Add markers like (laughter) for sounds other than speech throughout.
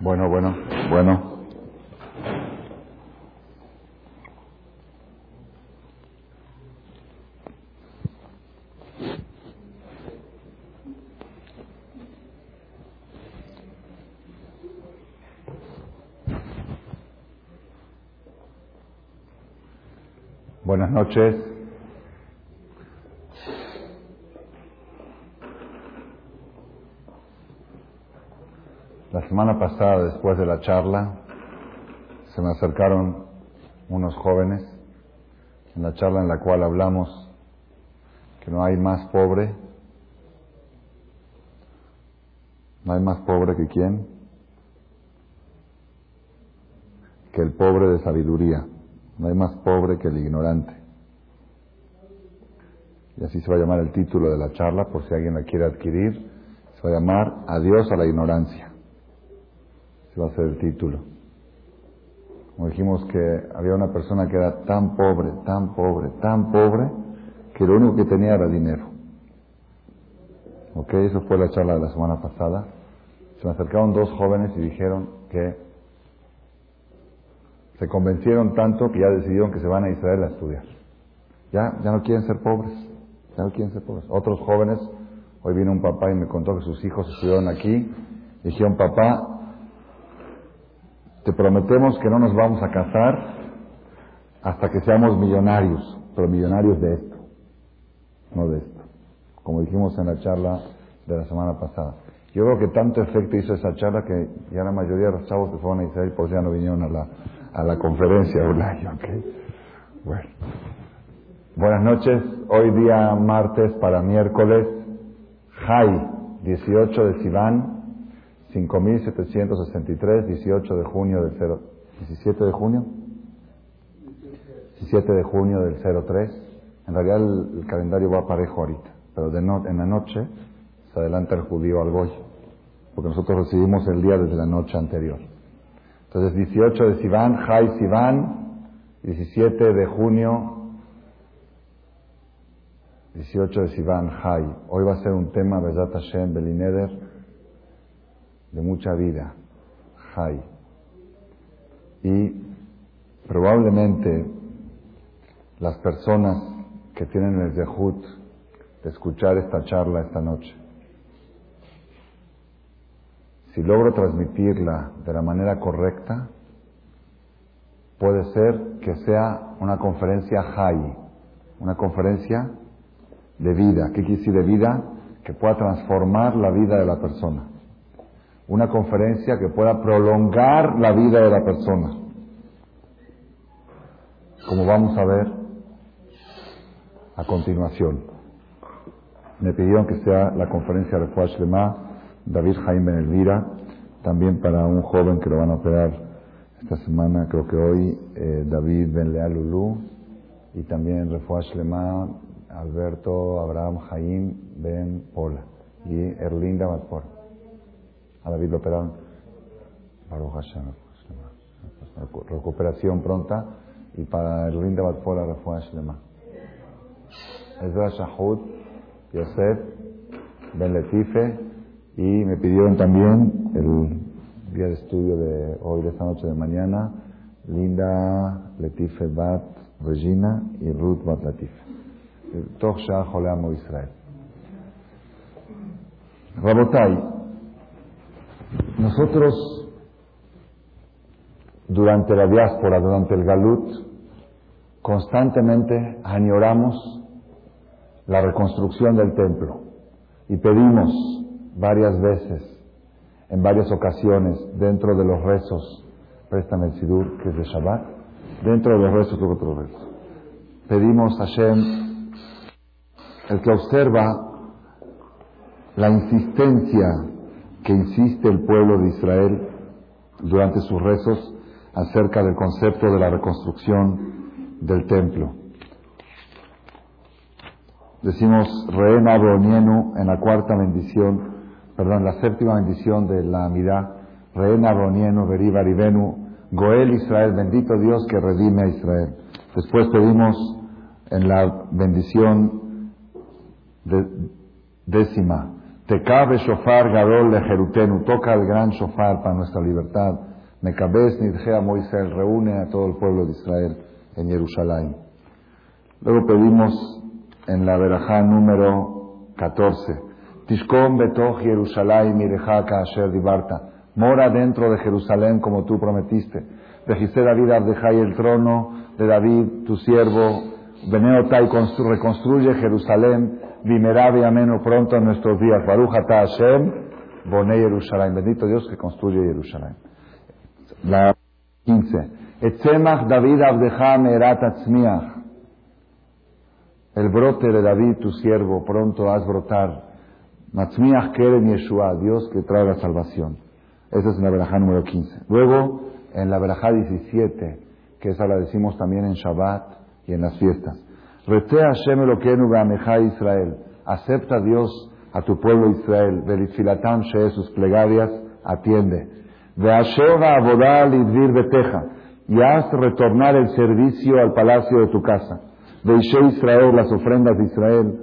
Bueno, bueno, bueno. Buenas noches. La semana pasada, después de la charla, se me acercaron unos jóvenes en la charla en la cual hablamos que no hay más pobre, no hay más pobre que quién, que el pobre de sabiduría, no hay más pobre que el ignorante. Y así se va a llamar el título de la charla, por si alguien la quiere adquirir, se va a llamar Adiós a la ignorancia va a ser el título. Como dijimos que había una persona que era tan pobre, tan pobre, tan pobre, que lo único que tenía era dinero. ¿Ok? Eso fue la charla de la semana pasada. Se me acercaron dos jóvenes y dijeron que se convencieron tanto que ya decidieron que se van a Israel a estudiar. Ya, ya no quieren ser pobres. Ya no quieren ser pobres. Otros jóvenes, hoy vino un papá y me contó que sus hijos estudiaron aquí. Dijeron, papá, te prometemos que no nos vamos a casar hasta que seamos millonarios, pero millonarios de esto, no de esto, como dijimos en la charla de la semana pasada. Yo creo que tanto efecto hizo esa charla que ya la mayoría de los chavos que fueron a Israel pues ya no vinieron a la, a la conferencia, Bueno. Buenas noches, hoy día martes para miércoles, Jai, 18 de Sivan, 5.763, 18 de junio del 0, 17 de junio, 17 de junio del 03. En realidad el, calendario va parejo ahorita, pero de en la noche se adelanta el judío al goy, porque nosotros recibimos el día desde la noche anterior. Entonces 18 de Sivan, Jai Sivan, 17 de junio 18 de Sivan, Jai. Hoy va a ser un tema, Besat Hashem, Belineder, de mucha vida, Jai. Y probablemente las personas que tienen el dejut de escuchar esta charla esta noche, si logro transmitirla de la manera correcta, puede ser que sea una conferencia Jai, una conferencia de vida. ¿Qué quiere decir de vida? Que pueda transformar la vida de la persona una conferencia que pueda prolongar la vida de la persona. Como vamos a ver a continuación. Me pidieron que sea la conferencia de Fuash Lema, David Jaime Elvira, también para un joven que lo van a operar esta semana, creo que hoy, eh, David Ben Lulú, y también Refuash Lema, Alberto Abraham Jaim Ben Pola, y Erlinda Matpor a David lo operaron. Recuperación pronta y para el Rinda Batpola Refuah Shlema. Ezra Shahud, Yosef, Ben Letife y me pidieron también el día de estudio de hoy, de esta noche de mañana, Linda Letife Bat Regina y Ruth Bat Letife. Toch Shah Israel. Rabotai, nosotros, durante la diáspora, durante el Galut, constantemente añoramos la reconstrucción del templo. Y pedimos varias veces, en varias ocasiones, dentro de los rezos, préstame el Sidur, que es de Shabbat, dentro de los rezos, otros rezos, pedimos a Hashem, el que observa la insistencia que insiste el pueblo de Israel durante sus rezos acerca del concepto de la reconstrucción del templo. Decimos Reena Bronienu en la cuarta bendición, perdón, la séptima bendición de la Amidad, Reena Bronienu, Beriba Ribenu, Goel Israel, bendito Dios que redime a Israel. Después pedimos en la bendición décima, Te cabe shofar gadol de Jerutenu, toca el gran shofar para nuestra libertad. Mekabes nidgea Moisés, reúne a todo el pueblo de Israel en Jerusalén. Luego pedimos en la verajá número 14, Tishkom betoch Jerusalén mireja asher dibarta, mora dentro de Jerusalén como tú prometiste. Dejiste David Abdejai el trono de David, tu siervo, Beneotai reconstruye Jerusalén, Vimerabe ameno pronto en nuestros días. Baruch ata Hashem, Boné Jerusalén. Bendito Dios que construye Jerusalén. La 15. Etzemach David Abdeja Merat Atzmiach. El brote de David, tu siervo, pronto haz brotar. Matzmiach Keren Yeshua, Dios que trae la salvación. Esa es la verajá número 15. Luego, en la verajá 17, que esa la decimos también en Shabbat, y en las fiestas. Rete Hashem Elokeinu Israel. Acepta Dios a tu pueblo Israel. Belitfilatam Shee sus plegarias atiende. Veasheva Abodal Idvir Beteja. Y haz retornar el servicio al palacio de tu casa. Veishe Israel, las ofrendas de Israel.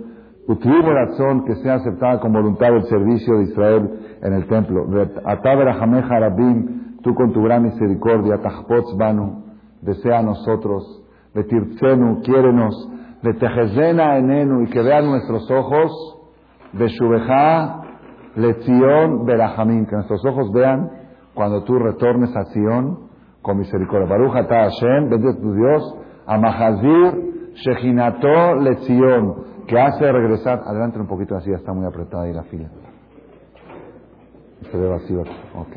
Utvive razón que sea aceptada con voluntad el servicio de Israel en el templo. Ataber Hameja Rabim, tú con tu gran misericordia, Tahpotz Banu, desea a nosotros Betirtzenu, quiérenos, Betejezena enenu, y que vean nuestros ojos, Beshubeja, Lezion, Berahamim, que nuestros ojos vean cuando tú retornes a Sion con misericordia. Baruch ata Hashem, bendito tu Dios, Amahazir, Shechinato, Lezion, que hace regresar, adelante un poquito así, está muy apretada ahí la fila. Se ve vacío aquí, ok.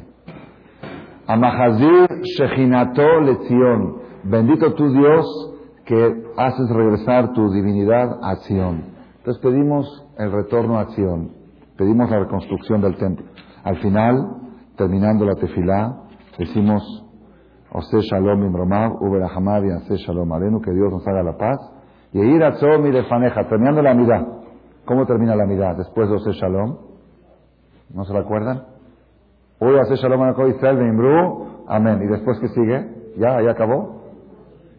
Amahazir, Shechinato, Lezion, Bendito tu Dios que haces regresar tu divinidad a Sion. Entonces pedimos el retorno a Sion, pedimos la reconstrucción del templo. Al final, terminando la tefilá, decimos, Ose Shalom Imromav, Uberahamad y Ose Shalom Alenu, que Dios nos haga la paz. Y ir a y Lefaneja, terminando la mirada. ¿Cómo termina la mirada? Después de Ose Shalom. ¿No se recuerdan? Hoy Ose Shalom Israel Amén. ¿Y después qué sigue? ¿Ya? ¿Ya acabó?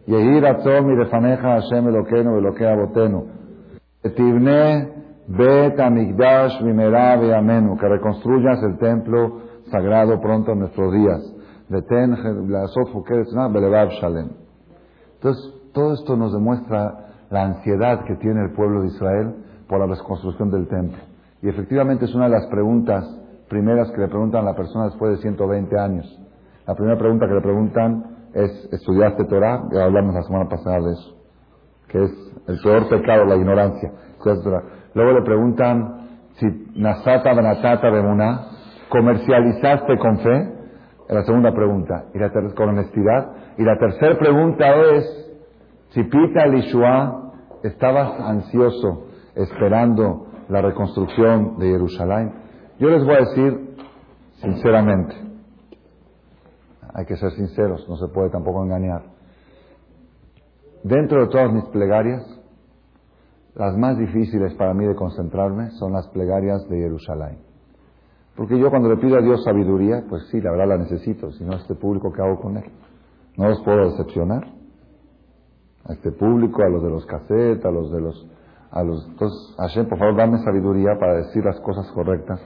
Yehir atzom y defaneja Hashem Eloqueno Eloquea Botenu. Tibne bet amigdash vimera amenu. Que reconstruyas el templo sagrado pronto en nuestros días. Beten lasot belevav shalem. Entonces, todo esto nos demuestra la ansiedad que tiene el pueblo de Israel por la reconstrucción del templo. Y efectivamente es una de las preguntas primeras que le preguntan a la persona después de 120 años. La primera pregunta que le preguntan es estudiaste Torah, ya hablamos la semana pasada de eso, que es el peor pecado, la ignorancia. Luego le preguntan si Nasata Benatata Bemuná, comercializaste con fe, la segunda pregunta, y la con honestidad. Y la tercera pregunta es, si Pita Lishua, estabas ansioso esperando la reconstrucción de Jerusalén. Yo les voy a decir sinceramente, hay que ser sinceros, no se puede tampoco engañar. Dentro de todas mis plegarias, las más difíciles para mí de concentrarme son las plegarias de Jerusalén. Porque yo cuando le pido a Dios sabiduría, pues sí, la verdad la necesito, si no este público, ¿qué hago con él? No los puedo decepcionar. A este público, a los de los cassettes, a los de los... A los entonces, Hashem, por favor, dame sabiduría para decir las cosas correctas,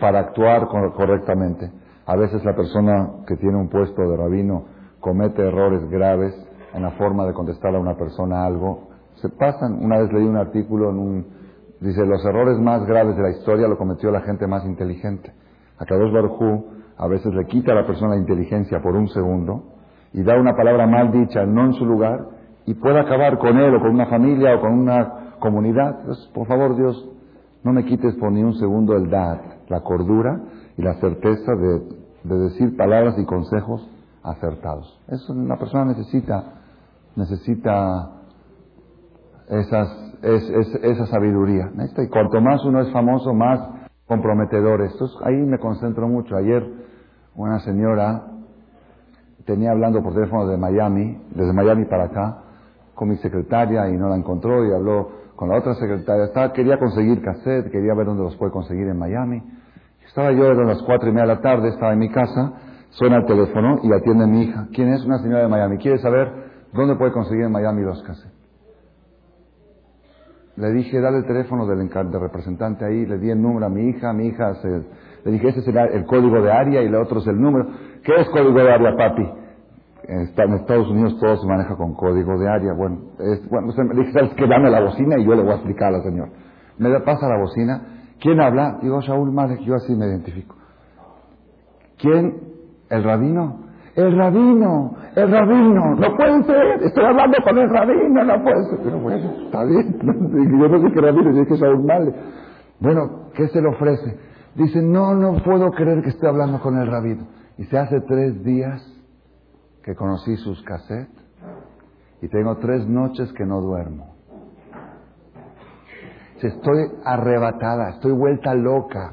para actuar correctamente. A veces la persona que tiene un puesto de rabino comete errores graves en la forma de contestar a una persona algo. Se pasan. Una vez leí un artículo en un... Dice, los errores más graves de la historia lo cometió la gente más inteligente. A Kadosh Baruj a veces le quita a la persona la inteligencia por un segundo y da una palabra mal dicha, no en su lugar, y puede acabar con él o con una familia o con una comunidad. Por favor, Dios, no me quites por ni un segundo el dad, la cordura y la certeza de de decir palabras y consejos acertados. Eso una persona necesita, necesita esa sabiduría. Y cuanto más uno es famoso, más comprometedor. Entonces ahí me concentro mucho. Ayer una señora tenía hablando por teléfono de Miami, desde Miami para acá, con mi secretaria y no la encontró y habló con la otra secretaria. Estaba, quería conseguir cassette, quería ver dónde los puede conseguir en Miami. Estaba yo, eran las cuatro y media de la tarde, estaba en mi casa, suena el teléfono y atiende mi hija. ¿Quién es? Una señora de Miami. Quiere saber dónde puede conseguir en Miami los cassettes. le dije, dale el teléfono del, representante ahí, le di el número a mi hija, mi hija se, le dije, ese será el código de área y el otro es el número. ¿Qué es código de área, papi? En Estados Unidos todo se maneja con código de área. Bueno, bueno le dije, ¿sabes qué? Dame la bocina y yo le voy a explicar al señor. Me pasa la bocina. ¿Quién habla? Digo, Shaul Malek, yo así me identifico. ¿Quién? ¿El rabino? El rabino, el rabino, no puede ser, estoy hablando con el rabino, no puede ser. Pero bueno, está bien, (laughs) yo no sé qué rabino, yo que Shaul Malek. Bueno, ¿qué se le ofrece? Dice, no, no puedo creer que esté hablando con el rabino. Y se hace tres días que conocí sus cassettes y tengo tres noches que no duermo. Estoy arrebatada, estoy vuelta loca,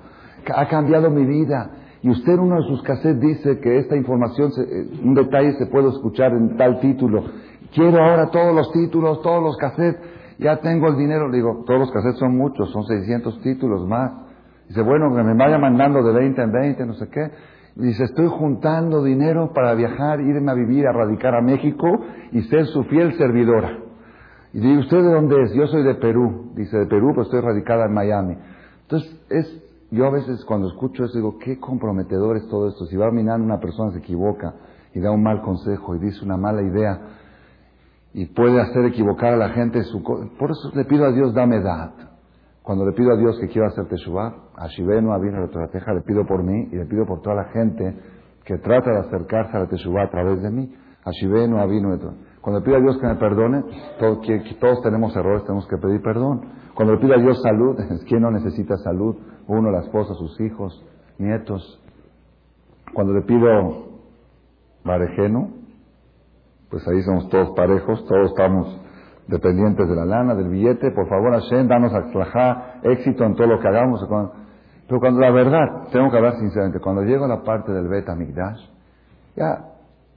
ha cambiado mi vida. Y usted en uno de sus cassettes dice que esta información, eh, un detalle se puede escuchar en tal título. Quiero ahora todos los títulos, todos los cassettes, ya tengo el dinero. Le digo, todos los cassettes son muchos, son 600 títulos más. Dice, bueno, que me vaya mandando de 20 en 20, no sé qué. Dice, estoy juntando dinero para viajar, irme a vivir, a radicar a México y ser su fiel servidora. Y digo, ¿usted de dónde es? Yo soy de Perú. Dice, de Perú, pues estoy radicada en Miami. Entonces, es, yo a veces cuando escucho eso digo, qué comprometedor es todo esto. Si va mirando una persona se equivoca y da un mal consejo y dice una mala idea y puede hacer equivocar a la gente, su, por eso le pido a Dios, dame edad. Cuando le pido a Dios que quiero hacer Teshuvah, a Shivenu, a Vino, a le pido por mí y le pido por toda la gente que trata de acercarse a la Teshuvah a través de mí. A Shivenu, a Vino, Cuando le pido a Dios que me perdone, todos, tenemos errores, tenemos que pedir perdón. Cuando le pido a Dios salud, (laughs) ¿quién no necesita salud? Uno, la esposa, sus hijos, nietos. Cuando le pido Marejeno, pues ahí somos todos parejos, todos estamos dependientes de la lana, del billete, por favor Hashem, danos aclajá, éxito en todo lo que hagamos. Pero cuando la verdad, tengo que hablar sinceramente, cuando llego a la parte del beta migdash, ya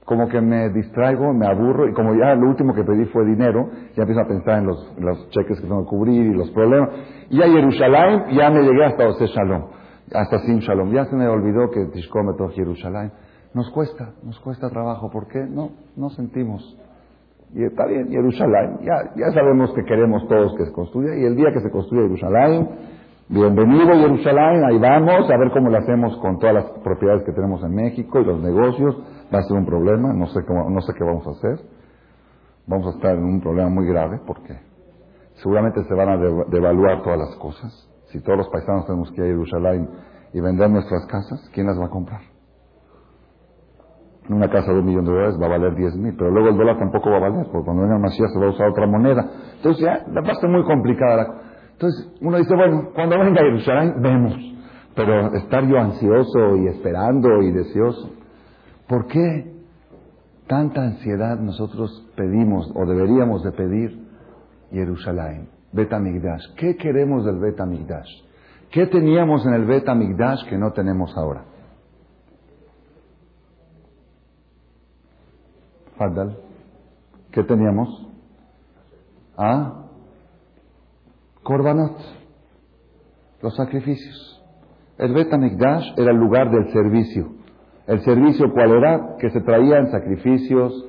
como que me distraigo, me aburro y como ya lo último que pedí fue dinero, ya empiezo a pensar en los, cheques que tengo que cubrir y los problemas. Y a Jerusalén ya me llegué hasta Ose Shalom, hasta Sim Shalom. Ya se me olvidó que Tishkom Jerusalén. Nos cuesta, nos cuesta trabajo. ¿Por qué? No, no sentimos y está bien, Jerusalén, ya, ya sabemos que queremos todos que se construya, y el día que se construya Jerusalén, bienvenido Jerusalén, ahí vamos, a ver cómo lo hacemos con todas las propiedades que tenemos en México y los negocios, va a ser un problema, no sé, cómo, no sé qué vamos a hacer, vamos a estar en un problema muy grave porque seguramente se van a devaluar todas las cosas. Si todos los paisanos tenemos que ir a Jerusalén y vender nuestras casas, ¿quién las va a comprar? una casa de un millón de dólares va a valer 10 mil, pero luego el dólar tampoco va a valer, porque cuando venga Mashiach se va a usar otra moneda. Entonces ya la parte muy complicada. Entonces uno dice, bueno, cuando venga Jerusalén, vemos. Pero estar yo ansioso y esperando y deseoso, ¿por qué tanta ansiedad nosotros pedimos o deberíamos de pedir Jerusalén, Betamigdash? ¿Qué queremos del Betamigdash? ¿Qué teníamos en el Betamigdash que no tenemos ahora? Fadal. ¿Qué teníamos? Ah, Korbanot, los sacrificios. El Bet era el lugar del servicio. ¿El servicio cuál era? Que se traían sacrificios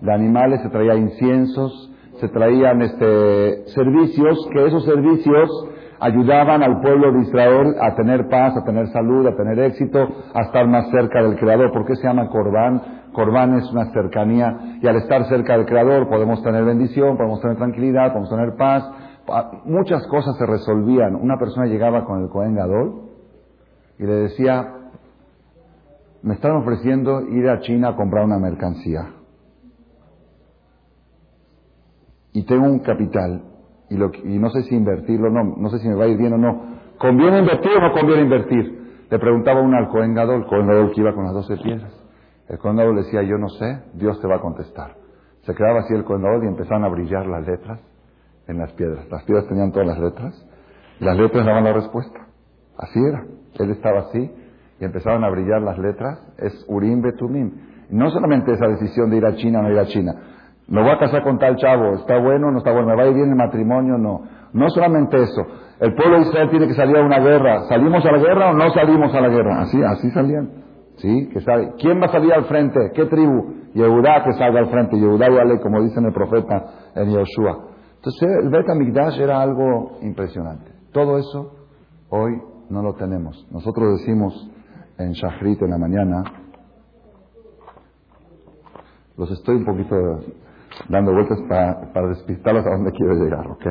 de animales, se traían inciensos, se traían este, servicios, que esos servicios ayudaban al pueblo de Israel a tener paz, a tener salud, a tener éxito, a estar más cerca del Creador. ¿Por qué se llama Corbán? Corbán es una cercanía y al estar cerca del Creador podemos tener bendición, podemos tener tranquilidad, podemos tener paz. Muchas cosas se resolvían. Una persona llegaba con el Cohen Gadol y le decía, me están ofreciendo ir a China a comprar una mercancía. Y tengo un capital y, lo, y no sé si invertirlo o no, no sé si me va a ir bien o no. ¿Conviene invertir o no conviene invertir? Le preguntaba uno al Cohen Gadol, Cohen Gadol que iba con las doce piedras. El condado decía, yo no sé, Dios te va a contestar. Se quedaba así el condado y empezaban a brillar las letras en las piedras. Las piedras tenían todas las letras y las letras daban la respuesta. Así era. Él estaba así y empezaban a brillar las letras. Es Urim Betumim. No solamente esa decisión de ir a China o no ir a China. Me voy a casar con tal chavo, ¿está bueno no está bueno? ¿Me va a ir bien el matrimonio? No. No solamente eso. El pueblo de Israel tiene que salir a una guerra. ¿Salimos a la guerra o no salimos a la guerra? Así, así salían. ¿Sí? Que. ¿Quién va a salir al frente? ¿Qué tribu? Yehudá que salga al frente. Yehudá y Ale, como dice el profeta en Yoshua. Entonces el Bet Amigdash era algo impresionante. Todo eso hoy no lo tenemos. Nosotros decimos en Shahrit en la mañana, los estoy un poquito dando vueltas para, para despistarlos a donde quiero llegar, ¿ok?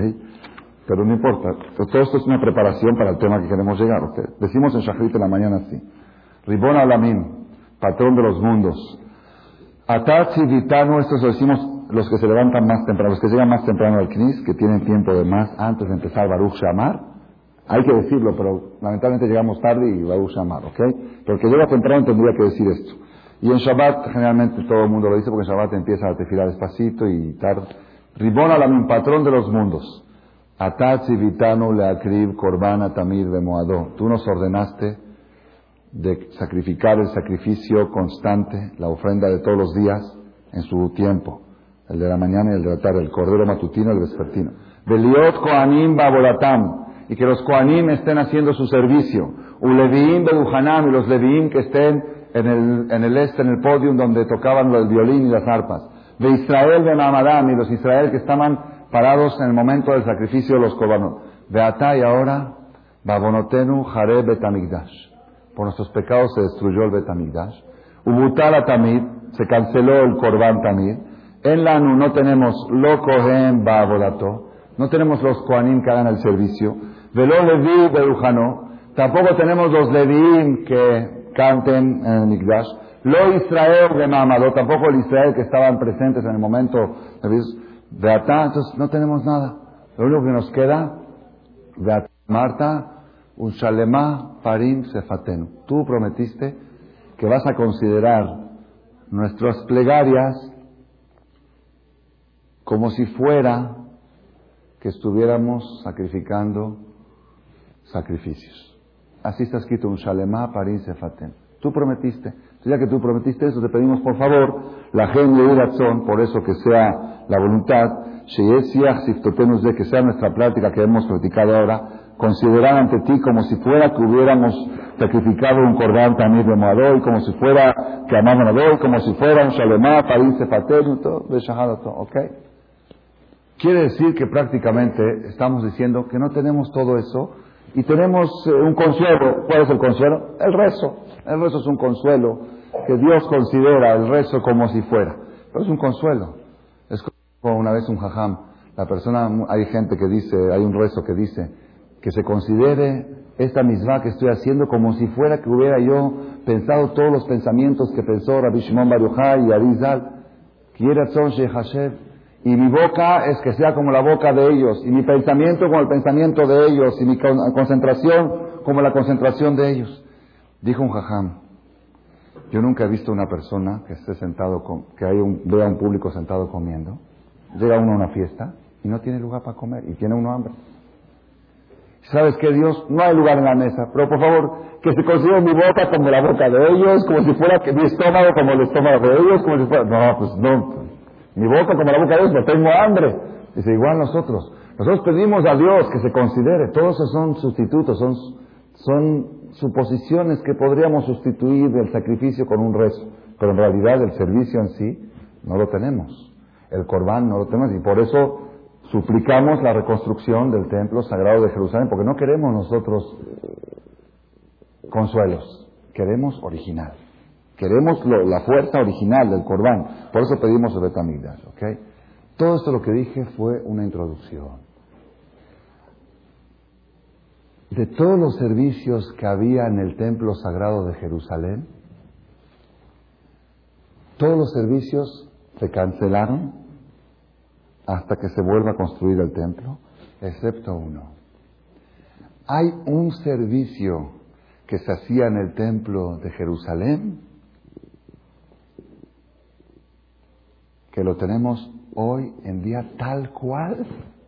Pero no importa. Todo esto es una preparación para el tema que queremos llegar, ¿ok? Decimos en Shahrit en la mañana así. Ribón Alamim, patrón de los mundos. Atatzi Vitano, estos lo decimos los que se levantan más temprano, los que llegan más temprano al CNIS, que tienen tiempo de más antes de empezar Baruch Shamar. Hay que decirlo, pero lamentablemente llegamos tarde y Baruch Shamar, ¿ok? Pero el que llega temprano tendría que decir esto. Y en Shabbat generalmente todo el mundo lo dice porque en Shabbat empieza a tefilar despacito y tarde. Ribón Alamim, patrón de los mundos. Atatzi Vitano Leakrib Korbana Tamir de Moadó. Tú nos ordenaste de sacrificar el sacrificio constante, la ofrenda de todos los días en su tiempo, el de la mañana y el de la tarde, el cordero matutino y el vespertino. Beliot Koanim Babolatam, y que los Koanim estén haciendo su servicio. Uleviim Beduhanam, y los Leviim que estén en el, en el este, en el podium donde tocaban el violín y las arpas. De Israel de Mamadam, y los Israel que estaban parados en el momento del sacrificio de los Kobanot. De y ahora, Babonotenu Jare Betamigdash por nuestros pecados se destruyó el Betamigdash. Ubutala Tamid, se canceló el Korban Tamid. En Lanu no tenemos lo Kohen Babolato, no tenemos los Kohanim que hagan el servicio. Velo Levi Berujano, tampoco tenemos los Leviim que canten en el Migdash. Lo Israel de Mamado, tampoco el Israel que estaban presentes en el momento de Atá, entonces no tenemos nada. Lo único que nos queda, de Marta, Ushalema parim sefatenu. Tú prometiste que vas a considerar nuestras plegarias como si fuera que estuviéramos sacrificando sacrificios. Así está escrito un Shalema parim sefatenu. Tú prometiste. Ya que tú prometiste eso, te pedimos por favor, la gente de por eso que sea la voluntad, que sea nuestra plática que hemos platicado ahora, considerar ante ti como si fuera que hubiéramos sacrificado un cordán también de Moadoy, como si fuera que amamos a como si fuera un Shalemá, París, Sefatel, todo, de ¿ok? Quiere decir que prácticamente estamos diciendo que no tenemos todo eso y tenemos eh, un consuelo. ¿Cuál es el consuelo? El rezo. El rezo es un consuelo que Dios considera el rezo como si fuera. Pero es un consuelo. Es como una vez un jajam. La persona, hay gente que dice, hay un rezo que dice, que se considere esta misma que estoy haciendo como si fuera que hubiera yo pensado todos los pensamientos que pensó Rabbi Shimon Bar y Arizal. Y mi boca es que sea como la boca de ellos, y mi pensamiento como el pensamiento de ellos, y mi concentración como la concentración de ellos. Dijo un jajam, yo nunca he visto una persona que esté sentado, que hay un, vea un público sentado comiendo, llega uno a una fiesta y no tiene lugar para comer, y tiene uno hambre. ¿Sabes qué, Dios? No hay lugar en la mesa. Pero por favor, que se considere mi boca como la boca de ellos, como si fuera mi estómago como el estómago de ellos, como si fuera... No, pues no. Mi boca como la boca de no tengo hambre. Dice, igual nosotros. Nosotros pedimos a Dios que se considere. Todos esos son sustitutos, son, son suposiciones que podríamos sustituir del sacrificio con un rezo. Pero en realidad el servicio en sí no lo tenemos. El corbán no lo tenemos. Y por eso suplicamos la reconstrucción del templo sagrado de Jerusalén, porque no queremos nosotros consuelos, queremos original. Queremos la fuerza original del Corbán. Por eso pedimos el Betamigdash, ¿ok? Todo esto lo que dije fue una introducción. De todos los servicios que había en el templo sagrado de Jerusalén, todos los servicios se cancelaron hasta que se vuelva a construir el templo, excepto uno. Hay un servicio que se hacía en el templo de Jerusalén que lo tenemos hoy en día tal cual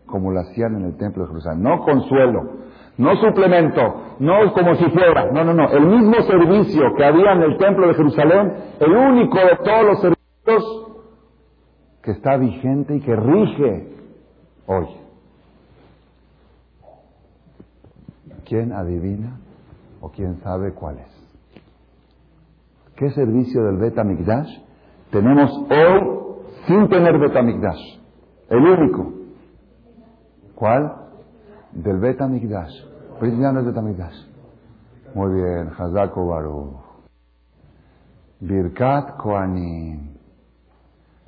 como lo hacían en el templo de Jerusalén. No consuelo, no suplemento, no como si fuera, no, no, no. El mismo servicio que había en el templo de Jerusalén, el único de todos los servicios que está vigente y que rige hoy. ¿Quién adivina o quién sabe cuál es? ¿Qué servicio del Betamigdash tenemos hoy sin tener Betamigdash? El único. ¿Cuál? Del Betamigdash. Milá no es Betamigdash. Muy bien, Hazako Baruch. Birkat Koanim.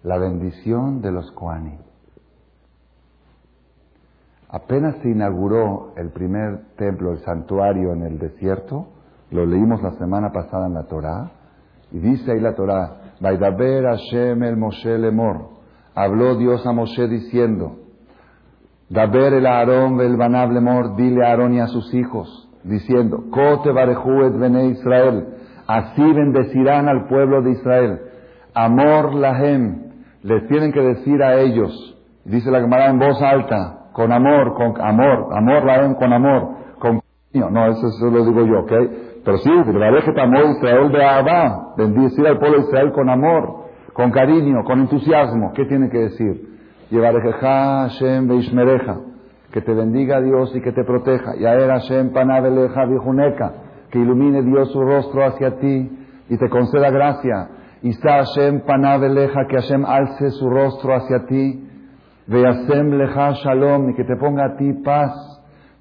La bendición de los Koanim. Apenas se inauguró el primer templo, el santuario en el desierto, lo leímos la semana pasada en la Torá, y dice ahí la Torá, Vaidaber Hashem el Moshe Lemor, habló Dios a Moshe diciendo, Daber el Aarón el Banab Lemor, dile a Aarón y a sus hijos, diciendo, Kote Barejuet Bene Israel, así bendecirán al pueblo de Israel, Amor Lahem, les tienen que decir a ellos, dice la Gemara en voz alta, con amor, con amor, amor la con amor, con. No, eso, lo digo yo, ¿ok? Pero sí, Israel de Abba, bendecir al pueblo de Israel con amor, con cariño, con entusiasmo. ¿Qué tiene que decir? Llevarejeja Hashem Beishmereja, que te bendiga Dios y que te proteja. Yaer Hashem Panabeleja Vijuneca, que ilumine Dios su rostro hacia ti y te conceda gracia. Isa Hashem Panabeleja, que Hashem alce su rostro hacia ti Veasem leja shalom, y que te ponga a ti paz.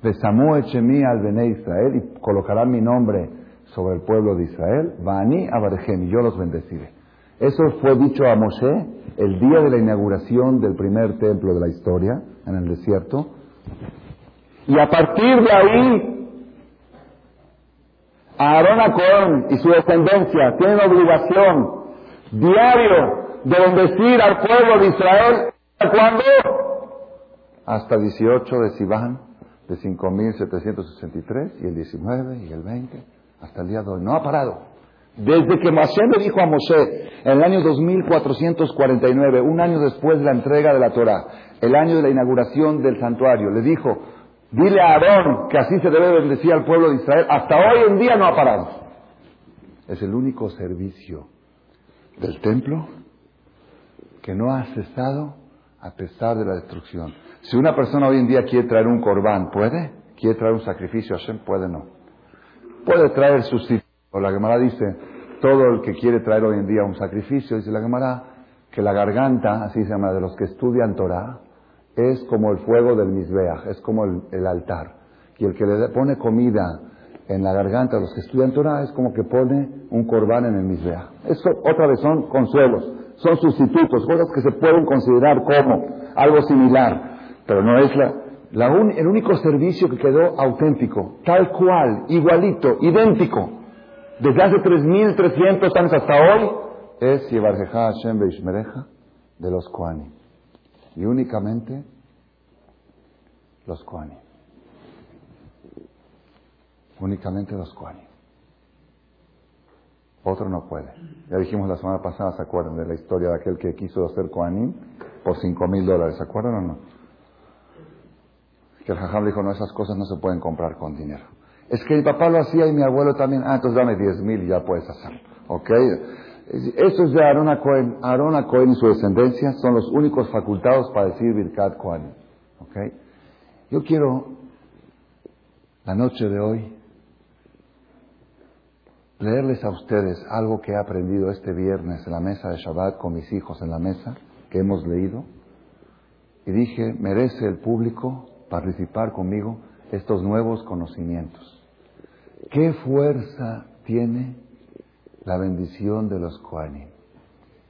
Vesamu echemi al bene Israel, y colocará mi nombre sobre el pueblo de Israel. Vani abarejem, y yo los bendeciré. Eso fue dicho a Moshe el día de la inauguración del primer templo de la historia, en el desierto. Y a partir de ahí, Aarón Acohen y su descendencia tienen obligación diario de bendecir al pueblo de Israel cuándo? Hasta 18 de Sivan, de 5.763, y el 19, y el 20, hasta el día de hoy. No ha parado. Desde que Moshe le dijo a Moshe, en el año 2449, un año después de la entrega de la Torah, el año de la inauguración del santuario, le dijo, dile a Aarón que así se debe bendecir al pueblo de Israel, hasta hoy en día no ha parado. Es el único servicio del templo que no ha cesado a pesar de la destrucción. Si una persona hoy en día quiere traer un corbán, ¿puede? ¿Quiere traer un sacrificio a Hashem? Puede no. Puede traer O La Gemara dice, todo el que quiere traer hoy en día un sacrificio, dice la Gemara, que la garganta, así se llama, de los que estudian Torah, es como el fuego del Mizbeach, es como el, altar. Y el que le pone comida en la garganta de los que estudian Torah es como que pone un corbán en el Mizbeach. Eso otra vez son consuelos son sustitutos, cosas que se pueden considerar como algo similar, pero no es la, el único servicio que quedó auténtico, tal cual, igualito, idéntico, desde hace 3.300 años hasta hoy, es Yevarjeja Hashem Beishmereja de los Kohanim. Y únicamente los Kohanim. Únicamente los Kohanim. Otro no puede. Ya dijimos la semana pasada, ¿se acuerdan de la historia de aquel que quiso hacer Koanim por cinco mil dólares? ¿Se acuerdan o no? Que el jajam dijo, no, esas cosas no se pueden comprar con dinero. Es que mi papá lo hacía y mi abuelo también. Ah, entonces dame diez mil y ya puedes hacerlo. ¿Ok? Eso es de Aaron Cohen. Aaron Cohen y su descendencia son los únicos facultados para decir Birkat Koanim. ¿Ok? Yo quiero, la noche de hoy, leerles a ustedes algo que he aprendido este viernes en la mesa de Shabbat con mis hijos en la mesa, que hemos leído, y dije, merece el público participar conmigo estos nuevos conocimientos. ¿Qué fuerza tiene la bendición de los Kohanim?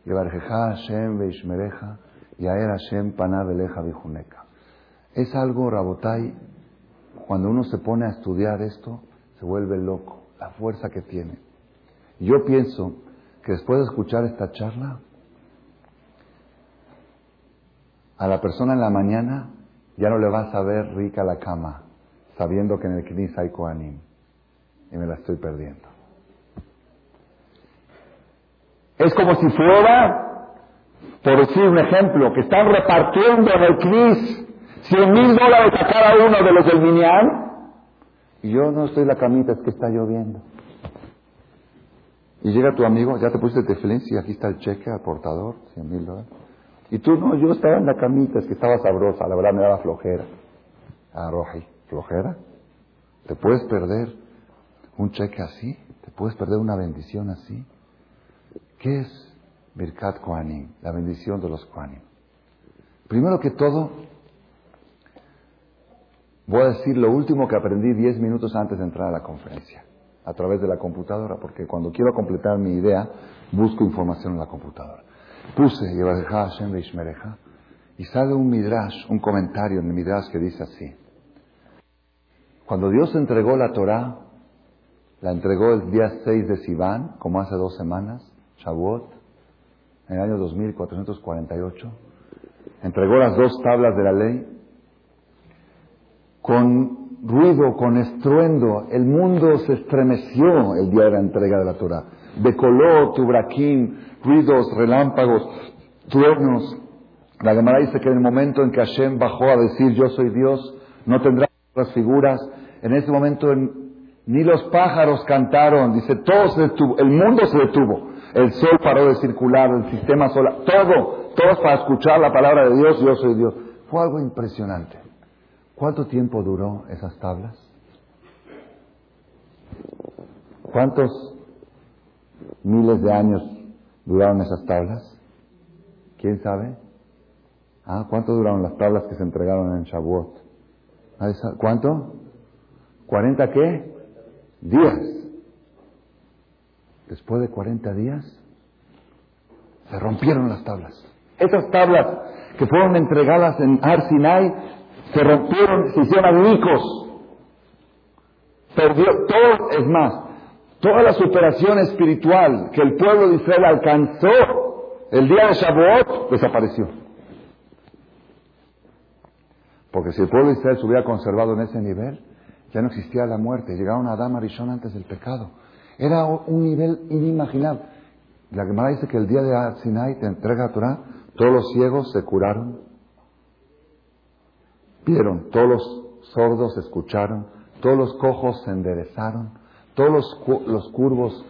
Hashem Veishmereja, Yaer Hashem Bijuneka. Es algo, Rabotai, cuando uno se pone a estudiar esto, se vuelve loco la fuerza que tiene. Yo pienso que después de escuchar esta charla, a la persona en la mañana ya no le vas a ver rica la cama, sabiendo que en el Knis hay Koanim. Y me la estoy perdiendo. Es como si fuera, por decir un ejemplo, que están repartiendo en el Knis 100 mil dólares a cada uno de los del Minyan y yo no estoy la camita, es que está lloviendo. Y llega tu amigo, ya te pusiste tefilín, y aquí está el cheque al portador, 100 mil dólares. Y tú, no, yo estaba en la camita, es que estaba sabrosa, la verdad me daba flojera. Ah, Roji, ¿flojera? ¿Te puedes perder un cheque así? ¿Te puedes perder una bendición así? ¿Qué es Birkat Kohanim? La bendición de los Kohanim. Primero que todo, Voy a decir lo último que aprendí diez minutos antes de entrar a la conferencia, a través de la computadora, porque cuando quiero completar mi idea, busco información en la computadora. Puse y sale un midrash, un comentario en el midrash que dice así. Cuando Dios entregó la Torah, la entregó el día 6 de Sivan, como hace dos semanas, Shavuot, en el año 2448. Entregó las dos tablas de la ley con ruido, con estruendo. El mundo se estremeció el día de la entrega de la Torah. Becoló, tubraquín, ruidos, relámpagos, truenos. La Gemara dice que en el momento en que Hashem bajó a decir yo soy Dios, no tendrá otras figuras. En ese momento ni los pájaros cantaron, dice, todo se detuvo, el mundo se detuvo. El sol paró de circular, el sistema solar, todo, todos para escuchar la palabra de Dios, yo soy Dios. Fue algo impresionante. ¿Cuánto tiempo duró esas tablas? ¿Cuántos miles de años duraron esas tablas? ¿Quién sabe? Ah, ¿cuánto duraron las tablas que se entregaron en Shavuot? ¿Cuánto? ¿40 qué? Días. Después de 40 días, se rompieron las tablas. Esas tablas que fueron entregadas en Ar Sinai se rompieron, se hicieron añicos. Perdió todo, es más, toda la superación espiritual que el pueblo de Israel alcanzó el día de Shavuot desapareció. Porque si el pueblo de Israel se hubiera conservado en ese nivel, ya no existía la muerte. Llegaron a Adán Arishon antes del pecado. Era un nivel inimaginable. La Gemara dice que el día de Sinai te entrega a Torah, todos los ciegos se curaron, vieron, todos los sordos escucharon, todos los cojos se enderezaron, todos los, curvos,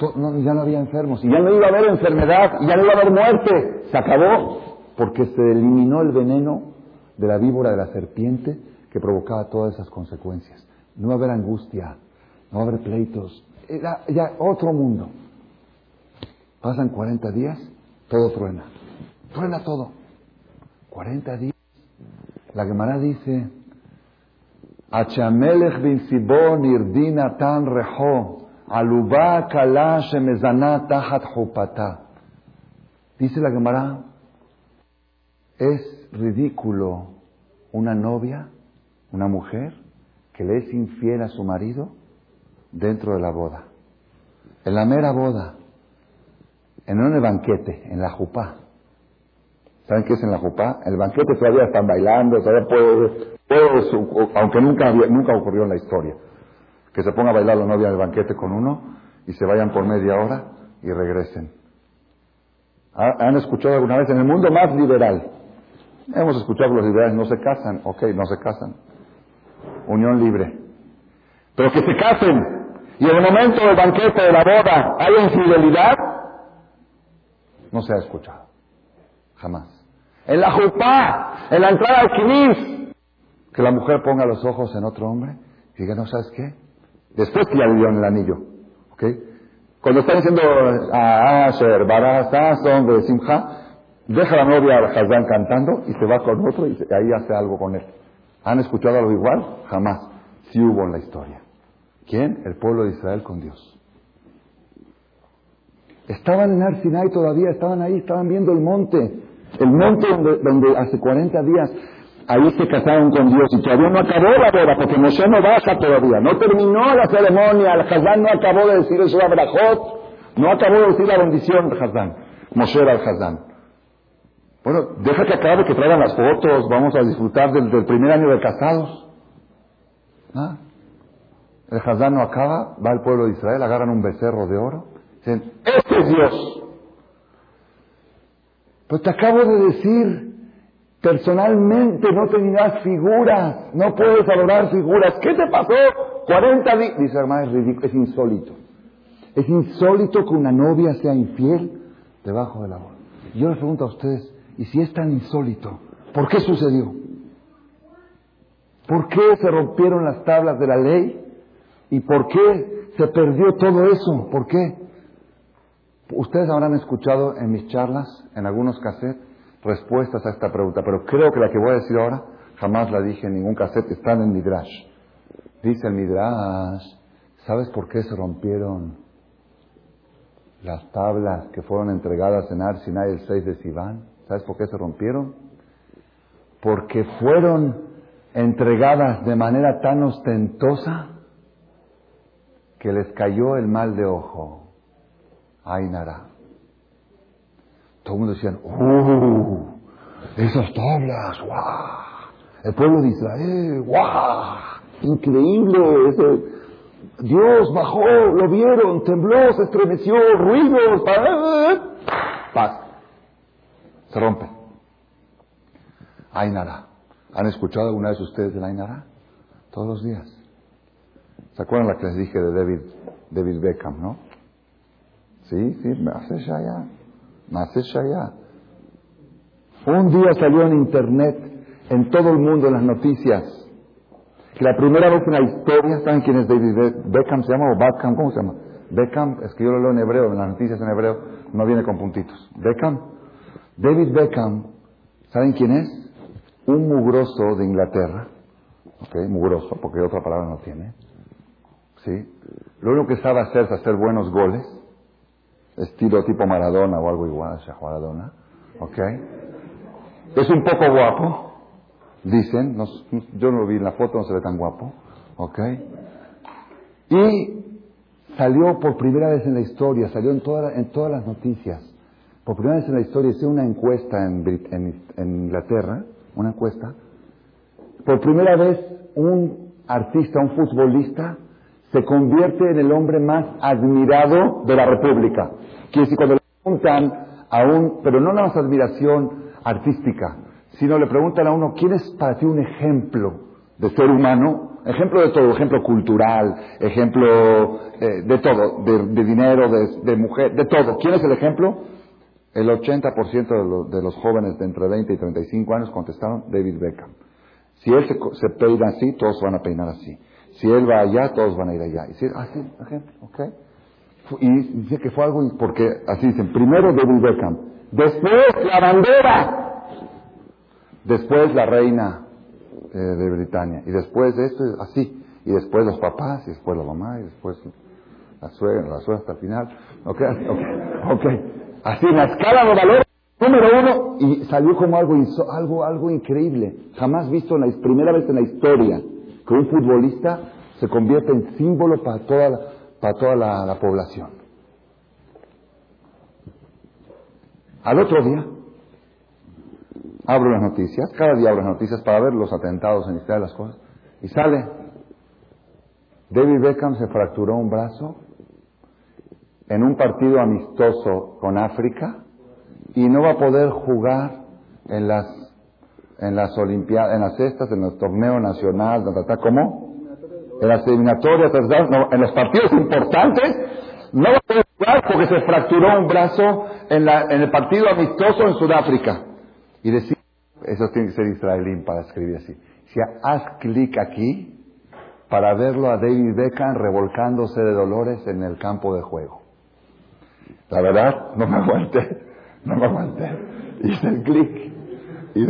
ya no había enfermos, y ya no iba a haber enfermedad, y ya no iba a haber muerte, se acabó, porque se eliminó el veneno de la víbora de la serpiente que provocaba todas esas consecuencias. No va a haber angustia, no va a haber pleitos, era ya otro mundo. Pasan 40 días, todo truena, truena todo. 40 días. La Gemara dice, Achamelech bin Sibon irdina tan rejo, aluba kala tahat hupata. Dice la Gemara, es ridículo una novia, una mujer, que le es infiel a su marido dentro de la boda. En la mera boda, en un banquete, en la jupá. ¿Saben qué es en la jupá? El banquete todavía están bailando, todavía puede, aunque nunca, nunca ocurrió en la historia, que se ponga a bailar la novia el banquete con uno y se vayan por media hora y regresen. ¿Han escuchado alguna vez en el mundo más liberal? Hemos escuchado que los liberales no se casan. Ok, no se casan. Unión libre. Pero que se casen y en el momento del banquete de la boda hay infidelidad, no se ha escuchado. Jamás. En la jupá, en la entrada al quinis, que la mujer ponga los ojos en otro hombre y diga, ¿no sabes qué? Después que ya le el anillo. ¿Ok? Cuando están diciendo a ah, Asher, son de Simcha, deja a la novia al Hazán cantando y se va con otro y ahí hace algo con él. ¿Han escuchado algo igual? Jamás. Sí hubo en la historia. ¿Quién? El pueblo de Israel con Dios. Estaban en Arsinai todavía, estaban ahí, estaban viendo el monte. El monte donde, hace 40 días ahí se casaron con Dios y todavía no acabó la boda porque Moshe no baja todavía. No terminó la ceremonia. El Hazán no acabó de decir el Abrahot. No acabó de decir la bendición del Hazán. Moshe era el Hazán. Bueno, deja que acabe, que traigan las fotos, vamos a disfrutar del, primer año de casados. ¿Ah? El Hazán no acaba, va al pueblo de Israel, agarran un becerro de oro, dicen, este es Dios. Pues te acabo de decir, personalmente no tendrás figuras, no puedes adorar figuras. ¿Qué te pasó? 40 días. Dice hermano, es insólito. Es insólito que una novia sea infiel debajo de la boda. Yo les pregunto a ustedes, ¿y si es tan insólito? ¿Por qué sucedió? ¿Por qué se rompieron las tablas de la ley? ¿Y por qué se perdió todo eso? ¿Por qué? Ustedes habrán escuchado en mis charlas, en algunos cassettes, respuestas a esta pregunta, pero creo que la que voy a decir ahora jamás la dije en ningún cassette, está en Midrash. Dice el Midrash, ¿sabes por qué se rompieron las tablas que fueron entregadas en Arsinai el 6 de Sivan? ¿Sabes por qué se rompieron? Porque fueron entregadas de manera tan ostentosa que les cayó el mal de ojo. Ay, Nara. Todo el mundo decía, ¡uh! Esas tablas, ¡guau! El pueblo de Israel, ¡guau! Increíble, Dios bajó, lo vieron, tembló, se estremeció, ruidos, paz. Se rompe. Ainara. ¿Han escuchado alguna vez ustedes de Ainara? Todos los días. ¿Se acuerdan la que les dije de David, David Beckham, no? Sí, sí, me hace ya, me ya. Un día salió en internet, en todo el mundo, en las noticias, que la primera vez en la historia, ¿saben quién es David Beckham? ¿Se llama o Beckham? ¿Cómo se llama? Beckham, es que yo lo leo en hebreo, en las noticias en hebreo, no viene con puntitos. Beckham. David Beckham, ¿saben quién es? Un mugroso de Inglaterra. ¿Ok? Mugroso, porque otra palabra no tiene. ¿Sí? Lo único que sabe hacer es hacer buenos goles. Estilo tipo Maradona o algo igual a Maradona. ¿Ok? Es un poco guapo, dicen, yo no lo vi en la foto, no se ve tan guapo, ¿ok? Y salió por primera vez en la historia, salió en, en todas las noticias, por primera vez en la historia, hice una encuesta en, en Inglaterra, una encuesta, por primera vez un artista, un futbolista, se convierte en el hombre más admirado de la República. Quiere decir, cuando le preguntan a un, pero no nada más admiración artística, sino le preguntan a uno, ¿quién es para ti un ejemplo de ser humano? Ejemplo de todo, ejemplo cultural, ejemplo eh, de todo, de, dinero, de, mujer, de todo. ¿Quién es el ejemplo? El 80% de, de, los jóvenes de entre 20 y 35 años contestaron David Beckham. Si él se, se, peina así, todos van a peinar así. Si él va allá, todos van a ir allá. Y si, así, ejemplo, ¿ok? Y dice que fue algo, porque así dicen, primero David Beckham, después la bandera, después la reina eh, de Britania, y después de esto, así, y después los papás, y después la mamá, y después la suegra, la suegra hasta el final. Ok, ok, okay. Así, en la escala de valor, número uno, y salió como algo, algo, algo increíble, jamás visto, en la primera vez en la historia, un futbolista se convierte en símbolo para toda la, para toda la población. Al otro día, abro las noticias, cada día abro las noticias para ver los atentados en Israel, las cosas, y sale, David Beckham se fracturó un brazo en un partido amistoso con África y no va a poder jugar en las en las olimpiadas, en las cestas, en el torneo nacional, ¿cómo? En las eliminatorias, en los partidos importantes, no va a poder jugar porque se fracturó un brazo en, el partido amistoso en Sudáfrica. Y decir, eso tiene que ser israelí para escribir así. Si haz clic aquí para verlo a David Beckham revolcándose de dolores en el campo de juego. La verdad, no me aguanté, no me aguanté. Hice el clic. Y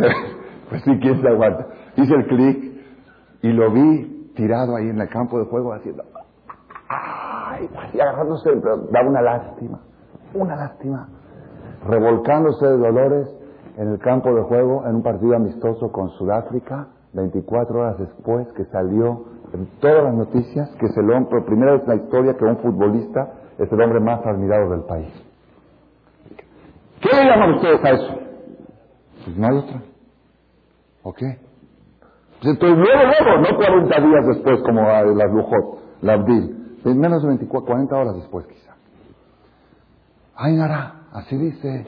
pues sí, ¿quién se aguanta? Hice el clic y lo vi tirado ahí en el campo de juego haciendo... ¡Ay! Y agarrándose, pero daba una lástima, una lástima. Revolcándose de dolores en el campo de juego en un partido amistoso con Sudáfrica, 24 horas después que salió en todas las noticias que es el hombre, por primera vez en la historia que un futbolista es el hombre más admirado del país. ¿Qué le llaman ustedes a eso? Pues no hay otra. ¿O qué? Pues entonces luego, luego, no 40 días después como la Lujot, la Abdil, menos de 24, 40 horas después quizá. Ay, Nara, así dice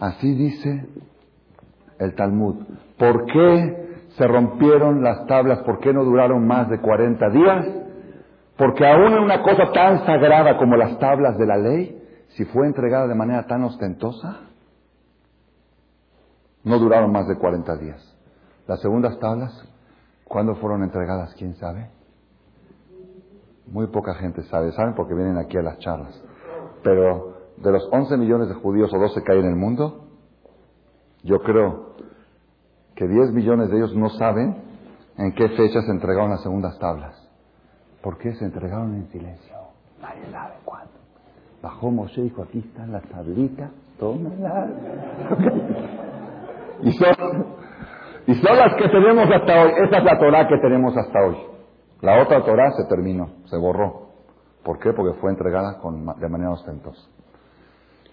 Así dice el Talmud. ¿Por qué se rompieron las tablas? ¿Por qué no duraron más de 40 días? Porque aún en una cosa tan sagrada como las tablas de la ley, si fue entregada de manera tan ostentosa, no duraron más de 40 días. Las segundas tablas, ¿cuándo fueron entregadas? ¿Quién sabe? Muy poca gente sabe, ¿saben? Porque vienen aquí a las charlas. Pero de los 11 millones de judíos o 12 que hay en el mundo, yo creo que 10 millones de ellos no saben en qué fecha se entregaron las segundas tablas. ¿Por qué se entregaron en silencio? Nadie sabe cuándo. Bajó Moshe y dijo, aquí están las tablitas, tómenlas. (laughs) y, son, y son las que tenemos hasta hoy. Esa es la Torah que tenemos hasta hoy. La otra Torah se terminó, se borró. ¿Por qué? Porque fue entregada con, de manera ostentosa.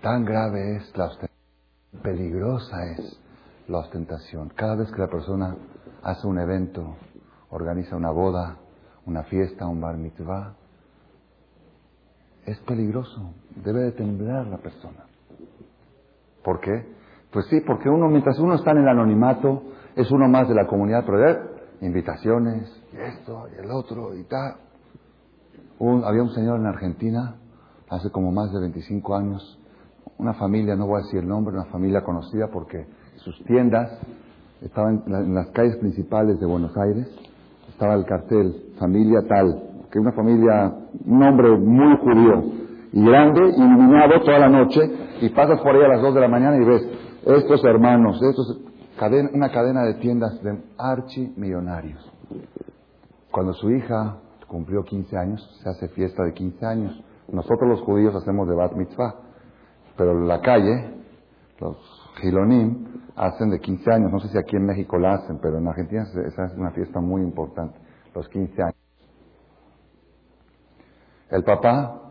Tan grave es la ostentación, peligrosa es la ostentación. Cada vez que la persona hace un evento, organiza una boda, una fiesta, un bar mitzvah, es peligroso. Debe de temblar la persona. ¿Por qué? Pues sí, porque uno, mientras uno está en el anonimato, es uno más de la comunidad, pero de invitaciones, y esto, y el otro, y tal. había un señor en Argentina, hace como más de 25 años, una familia, no voy a decir el nombre, una familia conocida porque sus tiendas estaban en las calles principales de Buenos Aires, estaba el cartel, familia tal, que una familia, un hombre muy judío y grande, iluminado toda la noche, y pasas por ahí a las 2 de la mañana y ves estos hermanos, estos, una cadena de tiendas de archimillonarios. Cuando su hija cumplió 15 años, se hace fiesta de 15 años. Nosotros los judíos hacemos de Bat Mitzvah, pero en la calle, los Gilonim, hacen de 15 años. No sé si aquí en México la hacen, pero en Argentina esa es una fiesta muy importante, los 15 años. El papá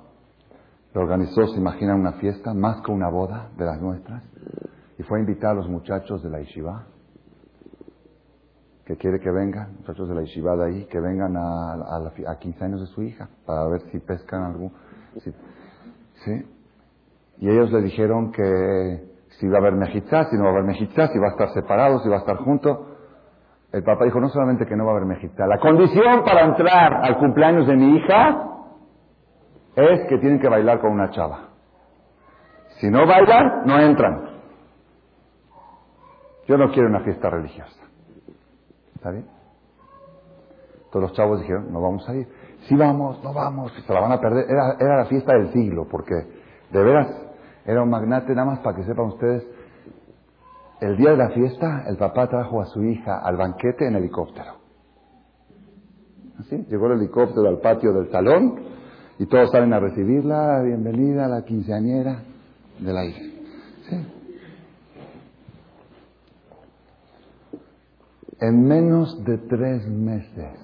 le organizó, se imagina, una fiesta más que una boda de las nuestras y fue a invitar a los muchachos de la Yeshiva que quiere que vengan, muchachos de la Yeshiva de ahí, que vengan a, a, 15 años de su hija para ver si pescan algún. ¿sí? Y ellos le dijeron que si va a haber mejizá, si no va a haber mejizá, si va a estar separado, si va a estar junto. El papá dijo, no solamente que no va a haber mejizá, la condición para entrar al cumpleaños de mi hija es que tienen que bailar con una chava. Si no bailan, no entran. Yo no quiero una fiesta religiosa. ¿Está bien? Todos los chavos dijeron, no vamos a ir. Sí vamos, no vamos, se la van a perder. Era, era la fiesta del siglo, porque de veras era un magnate, nada más para que sepan ustedes. El día de la fiesta, el papá trajo a su hija al banquete en helicóptero. Así, llegó el helicóptero al patio del salón y todos salen a recibirla, bienvenida a la quinceañera de la hija. ¿Sí? En menos de tres meses,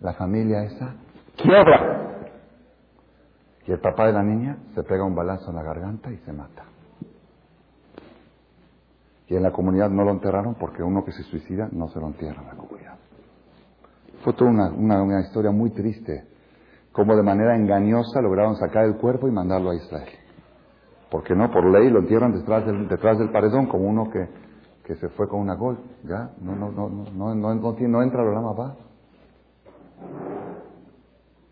la familia esa quiebra. Y el papá de la niña se pega un balazo en la garganta y se mata. Y en la comunidad no lo enterraron porque uno que se suicida no se lo entierra en la comunidad. Fue toda una, una historia muy triste cómo de manera engañosa lograron sacar el cuerpo y mandarlo a Israel. Porque no, por ley lo entierran detrás detrás del paredón como uno que, que se fue con una gol. ¿Ya? No, no, no, no, no, no, no entra la va.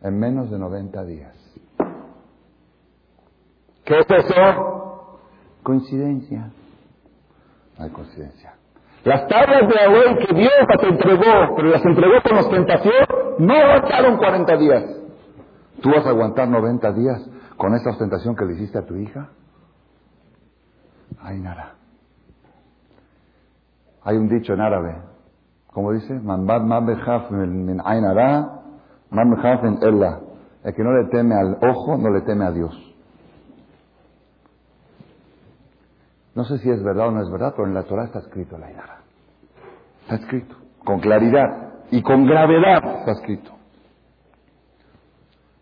En menos de 90 días. ¿Qué es eso? Coincidencia. No hay coincidencia. Las tablas de la ley que Dios las entregó, pero las entregó con ostentación, no bastaron 40 días. ¿Tú vas a aguantar 90 días con esa ostentación que le hiciste a tu hija? Hay nada. Hay un dicho en árabe, ¿cómo dice? Man min ella. El que no le teme al ojo, no le teme a Dios. No sé si es verdad o no es verdad, pero en la Torah está escrito la Inara. Está escrito, con claridad y con gravedad está escrito.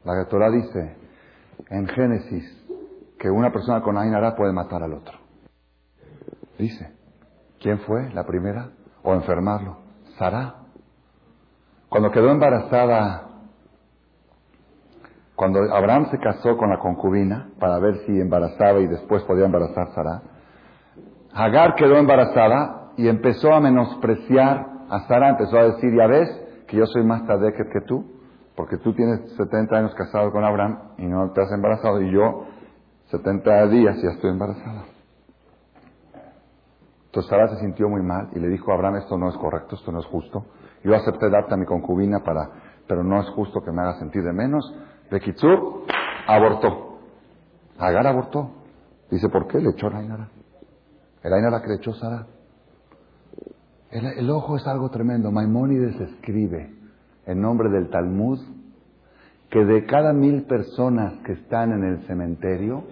La Torah dice en Génesis que una persona con Ainara puede matar al otro. Dice, ¿quién fue la primera? O enfermarlo. Sara. Cuando quedó embarazada, cuando Abraham se casó con la concubina para ver si embarazaba y después podía embarazar Sara, Hagar quedó embarazada y empezó a menospreciar a Sara, empezó a decir, ya ves que yo soy más tadeque que tú, porque tú tienes 70 años casado con Abraham y no te has embarazado y yo 70 días ya estoy embarazada. Entonces Sara se sintió muy mal y le dijo Abraham, esto no es correcto, esto no es justo. Yo acepté darte a mi concubina para, pero no es justo que me haga sentir de menos. De Kitsur abortó. Agar abortó. Dice, ¿por qué le echó la Ainara? El Ainara que le echó Sara. El, el ojo es algo tremendo. Maimónides escribe en nombre del Talmud que de cada mil personas que están en el cementerio,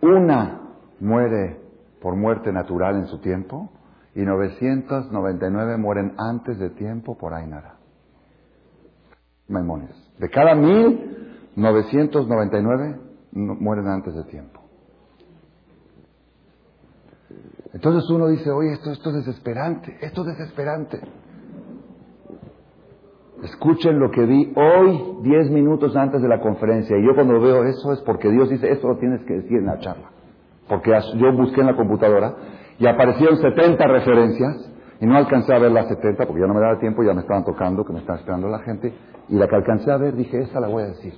una muere por muerte natural en su tiempo y 999 mueren antes de tiempo por Ainara. Maimónides. De cada mil, 999 mueren antes de tiempo. Entonces uno dice, oye, esto, esto es desesperante, esto es desesperante. Escuchen lo que vi hoy, diez minutos antes de la conferencia. Y yo cuando veo eso es porque Dios dice, esto lo tienes que decir en la charla. Porque yo busqué en la computadora y aparecieron 70 referencias y no alcancé a ver las 70 porque ya no me daba tiempo, ya me estaban tocando, que me estaba esperando la gente. Y la que alcancé a ver dije, esta la voy a decir.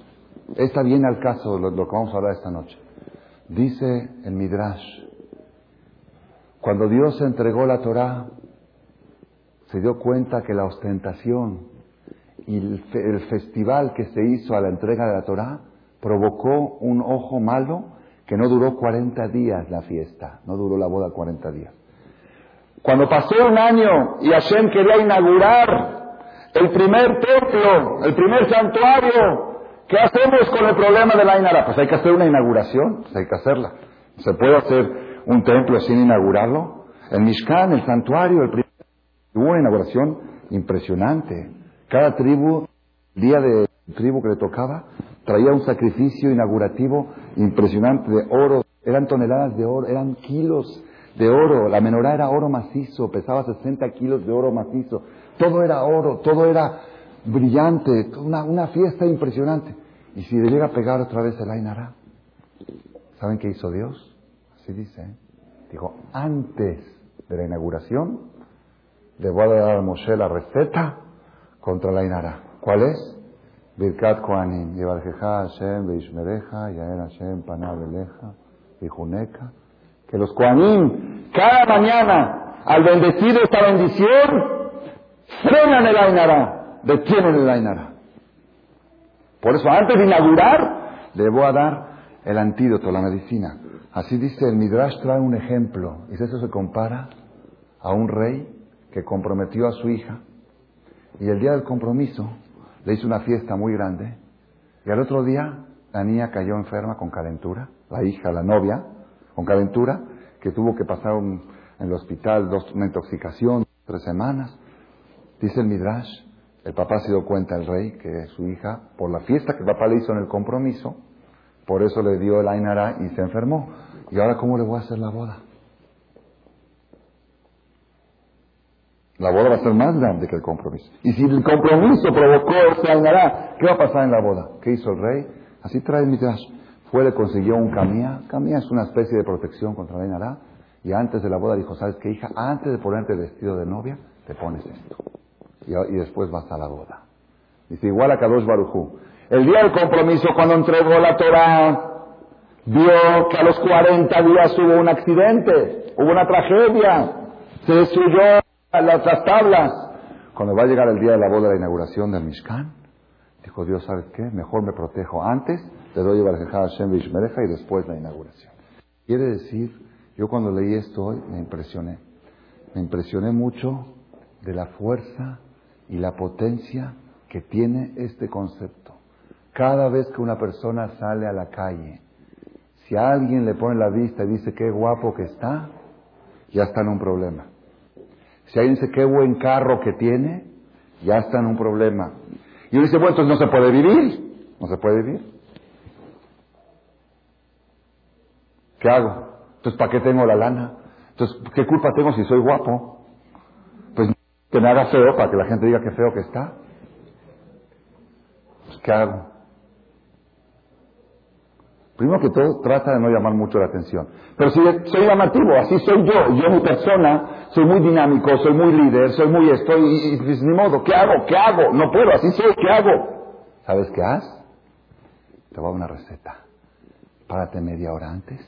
Esta viene al caso de lo, que vamos a hablar esta noche. Dice el Midrash, cuando Dios entregó la Torah, se dio cuenta que la ostentación y el, el, festival que se hizo a la entrega de la Torah provocó un ojo malo que no duró 40 días la fiesta, no duró la boda 40 días. Cuando pasó un año y Hashem quería inaugurar el primer templo, el primer santuario, ¿qué hacemos con el problema de la Inara? Pues hay que hacer una inauguración, pues hay que hacerla. ¿Se puede hacer un templo sin inaugurarlo? El Mishkan, el santuario, el primer... Hubo una inauguración impresionante. Cada tribu, día de tribu que le tocaba, traía un sacrificio inaugurativo impresionante de oro. Eran toneladas de oro, eran kilos de oro. La menorá era oro macizo, pesaba 60 kilos de oro macizo. Todo era oro, todo era brillante, una, una fiesta impresionante. Y si le llega a pegar otra vez el Ainara, ¿saben qué hizo Dios? Así dice. ¿eh? Dijo, antes de la inauguración, le voy a dar a Moshe la receta contra la Ainara. ¿Cuál es? Birkat Koanim. Yevarjeja Hashem, Beishmereja, Yael Hashem, Panabeleja, Bijuneka. Que los Koanim, cada mañana, al bendecir esta bendición, frenan el Ainara, detienen el Ainara. Por eso, antes de inaugurar, le voy a dar el antídoto, la medicina. Así dice el Midrash, trae un ejemplo. Y eso se compara a un rey que comprometió a su hija. Y el día del compromiso le hizo una fiesta muy grande. Y al otro día la niña cayó enferma con calentura, la hija, la novia, con calentura, que tuvo que pasar un, en el hospital dos, una intoxicación, tres semanas. Dice el Midrash, el papá se dio cuenta, el rey, que su hija, por la fiesta que el papá le hizo en el compromiso, por eso le dio el Ainara y se enfermó. ¿Y ahora cómo le voy a hacer la boda? La boda va a ser más grande que el compromiso. Y si el compromiso provocó ese Ainara, ¿qué va a pasar en la boda? ¿Qué hizo el rey? Así trae el Midrash. Fue, le consiguió un camía. Camía es una especie de protección contra el Ainara. Y antes de la boda dijo, ¿sabes qué, hija? Antes de ponerte el vestido de novia, te pones esto. Y, y después vas a la boda. Dice, igual a Kadosh Barujú. El día del compromiso, cuando entregó la Torah, vio que a los 40 días hubo un accidente, hubo una tragedia, se destruyó las tablas. Cuando va a llegar el día de la boda de la inauguración del Mishkan, dijo Dios, ¿sabes qué? Mejor me protejo antes, te doy a Hashem Vishmereja y después la inauguración. Quiere decir, yo cuando leí esto hoy me impresioné. Me impresioné mucho de la fuerza y la potencia que tiene este concepto. Cada vez que una persona sale a la calle, si alguien le pone la vista y dice qué guapo que está, ya está en un problema. Si alguien dice qué buen carro que tiene, ya está en un problema. Y uno dice, bueno, entonces no se puede vivir. No se puede vivir. ¿Qué hago? Entonces, ¿para qué tengo la lana? Entonces, ¿qué culpa tengo si soy guapo? Pues que me haga feo para que la gente diga qué feo que está. Pues, ¿Qué hago? Primero que todo, trata de no llamar mucho la atención. Pero si soy llamativo, así soy yo, yo mi persona, soy muy dinámico, soy muy líder, soy muy estoy, y, pues, ni modo, ¿qué hago? ¿Qué hago? No puedo, así soy, ¿qué hago? ¿Sabes qué haz? Te voy a una receta. Párate media hora antes.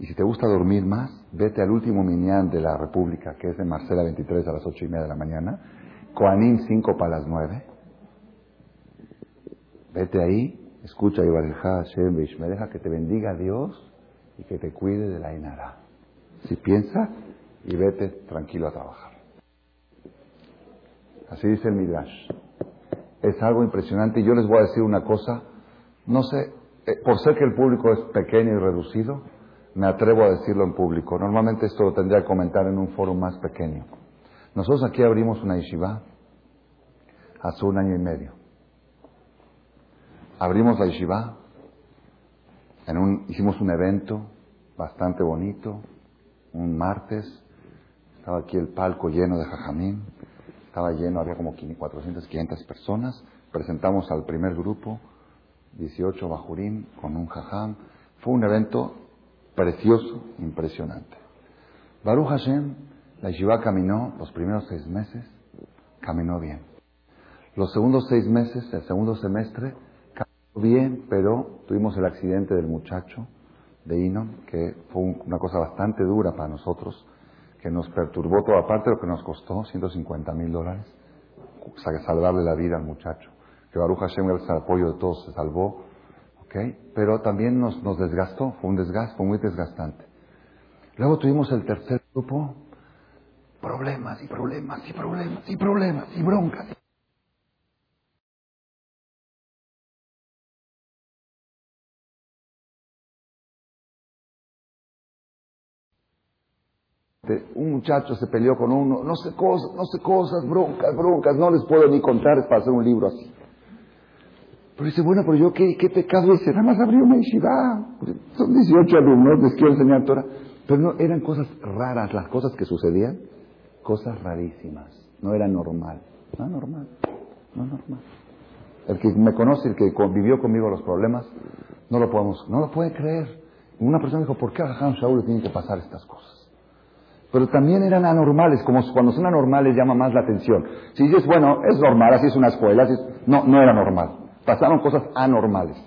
Y si te gusta dormir más, vete al último minián de la República, que es de Marcela 23 a las ocho y media de la mañana, Coanín 5 para las 9. Vete ahí, escucha Hashem me deja que te bendiga Dios y que te cuide de la Inara. si piensa y vete tranquilo a trabajar. Así dice el Midrash. Es algo impresionante y yo les voy a decir una cosa, no sé, eh, por ser que el público es pequeño y reducido, me atrevo a decirlo en público. Normalmente esto lo tendría que comentar en un foro más pequeño. Nosotros aquí abrimos una yeshiva hace un año y medio. Abrimos la yeshiva, un, hicimos un evento bastante bonito, un martes, estaba aquí el palco lleno de jajamín, estaba lleno, había como 400, 500 personas, presentamos al primer grupo, 18 bajurín con un jajam, fue un evento precioso, impresionante. Baruch Hashem, la yeshiva caminó los primeros seis meses, caminó bien. Los segundos seis meses, el segundo semestre, bien, pero tuvimos el accidente del muchacho de Inon, que fue una cosa bastante dura para nosotros, que nos perturbó toda parte, lo que nos costó 150 mil dólares, salvarle la vida al muchacho. Que Baruch Hashem, gracias al apoyo de todos, se salvó pero también nos, nos desgastó, fue un desgaste, fue muy desgastante. Luego tuvimos el tercer grupo, problemas y problemas y problemas y problemas y broncas. Un muchacho se peleó con uno, no sé cosas, no sé cosas, broncas, broncas, no les puedo ni contar para hacer un libro así. Pero dice, bueno, pero yo qué, qué pecado hice, nada más abrí una yeshiva. Son 18 alumnos, les quiero enseñar Torah. Pero no, eran cosas raras, las cosas que sucedían, cosas rarísimas. No era normal. No normal. No normal. El que me conoce, el que vivió conmigo los problemas, no lo podemos, no lo puede creer. Una persona dijo, ¿por qué a Shaul le tienen que pasar estas cosas? Pero también eran anormales, como cuando son anormales llama más la atención. Si dices, bueno, es normal, así es una escuela, así es... no, no era normal. Pasaron cosas anormales.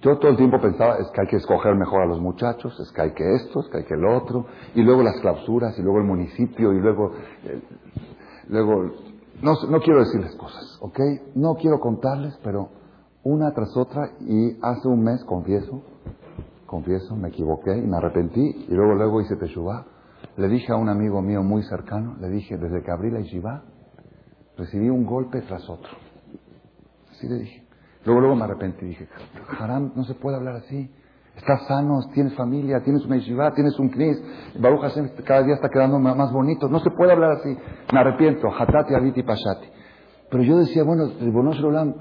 Yo todo el tiempo pensaba, es que hay que escoger mejor a los muchachos, es que hay que esto, es que hay que el otro, y luego las clausuras, y luego el municipio, y luego, eh, luego, no, no quiero decirles cosas, ¿ok? No quiero contarles, pero una tras otra, y hace un mes, confieso, confieso, me equivoqué y me arrepentí, y luego luego hice teshuvah. Le dije a un amigo mío muy cercano, le dije, desde que abrí la yeshiva, recibí un golpe tras otro. Así le dije. Luego, luego me arrepentí y dije, Haram, no se puede hablar así. Estás sano, tienes familia, tienes una yeshiva, tienes un knis. Baruch Hashem cada día está quedando más bonito. No se puede hablar así. Me arrepiento. Hatati, Abiti, Pashati. Pero yo decía, bueno, Bonosh Rolam,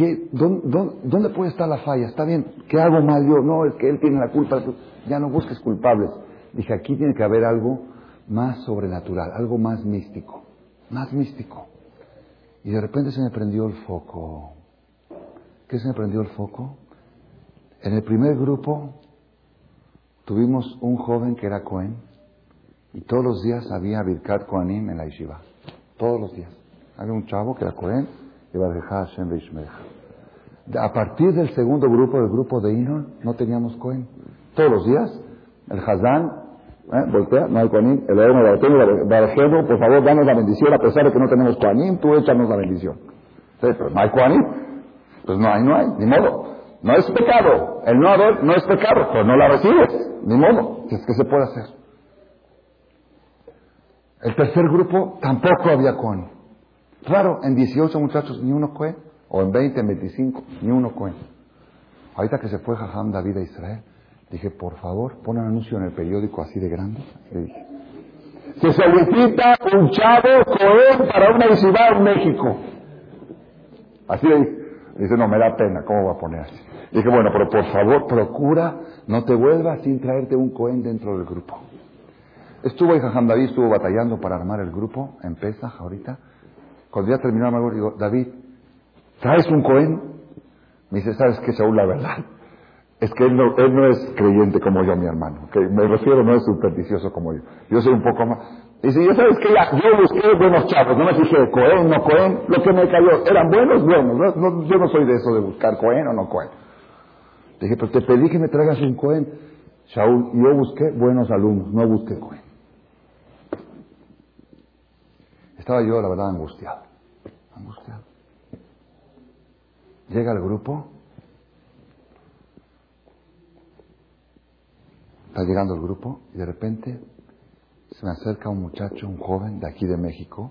¿qué, dónde, puede estar la falla? Está bien, ¿qué hago mal yo? No, es que él tiene la culpa. Ya no busques culpables. Dije, aquí tiene que haber algo más sobrenatural, algo más místico. Más místico. Y de repente se me prendió el foco. ¿Qué se me prendió el foco? En el primer grupo tuvimos un joven que era Cohen y todos los días había Birkat Kohanim en la yeshiva. Todos los días. Había un chavo que era Cohen A partir del segundo grupo, del grupo de Inon, no teníamos Cohen. Todos los días, el Hazán ¿Eh? Voltea, no hay Coanim. El Eterno Barajeno, por favor, danos la bendición, a pesar de que no tenemos Coanim, tú échanos la bendición. Sí, no hay Coanim. Pues no hay, no hay, ni modo. No es pecado. El no haber no es pecado, pero no la recibes. Ni modo. Es que se puede hacer. El tercer grupo tampoco había Coanim. Claro, en 18 muchachos ni uno Cohen, o en 20, en 25, ni uno Cohen. Ahorita que se fue Jajam David a Israel, Dije, por favor, pon un anuncio en el periódico así de grande. Le dije, se solicita un chavo cohen para una ciudad en México. Así le dije. Dice, no, me da pena, ¿cómo va a poner así? Dije, bueno, pero por favor, procura, no te vuelvas sin traerte un cohen dentro del grupo. Estuvo ahí Jajam David, estuvo batallando para armar el grupo en Pesach ahorita. Cuando ya terminó el digo, David, ¿traes un cohen? Me dice, ¿sabes qué, Saúl? La verdad, es que él no, es creyente como yo, mi hermano. que Me refiero, no es supersticioso como yo. Yo soy un poco más. Y si yo sabes que yo busqué buenos chavos, no me fijé Cohen, no Cohen, lo que me cayó, eran buenos, buenos. No, yo no soy de eso de buscar Cohen o no Cohen. Dije, pero te pedí que me traigas un Cohen. Shaul, yo busqué buenos alumnos, no busqué Cohen. Estaba yo, la verdad, angustiado. Angustiado. Llega el grupo está llegando el grupo y de repente se me acerca un muchacho, un joven de aquí de México,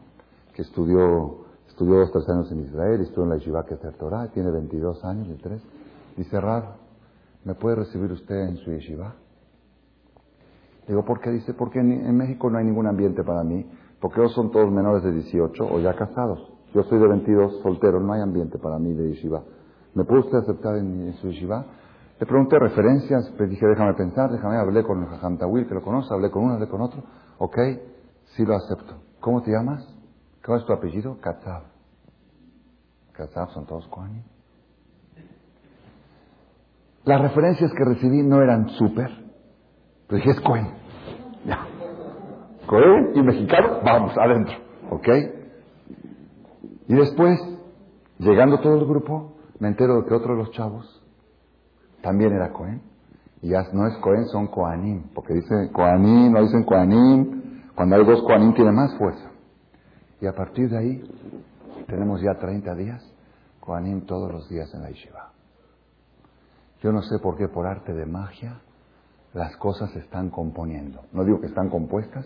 que estudió, estudió dos, tres años en Israel, estudió en la Yeshiva Keter Torah, tiene 22 años, y tres. Dice, Rab, ¿me puede recibir usted en su Yeshiva? Digo, ¿por qué? Dice, porque en México no hay ningún ambiente para mí, porque ellos son todos menores de 18 o ya casados. Yo soy de 22, soltero, no hay ambiente para mí de Yeshiva. ¿Me puede usted aceptar en, en su Yeshiva? Le pregunté referencias, le dije, déjame pensar, déjame, hablé con el Jajam que lo conoce, hablé con uno, hablé con otro. Ok, sí lo acepto. ¿Cómo te llamas? ¿Cuál es tu apellido? Katzab. Katzab son todos Kohanim. Las referencias que recibí no eran súper, pero dije, es Cohen. Cohen y mexicano, vamos, adentro. ¿Ok? Y después, llegando todo el grupo, me entero de que otro de los chavos también era Cohen. Y ya no es Cohen, son Coanim, porque dice Coanim, no dicen Coanim. Cuando hay dos Coanim tiene más fuerza. Y a partir de ahí, tenemos ya 30 días, Coanim todos los días en la Yeshiva. Yo no sé por qué, por arte de magia, las cosas se están componiendo. No digo que están compuestas,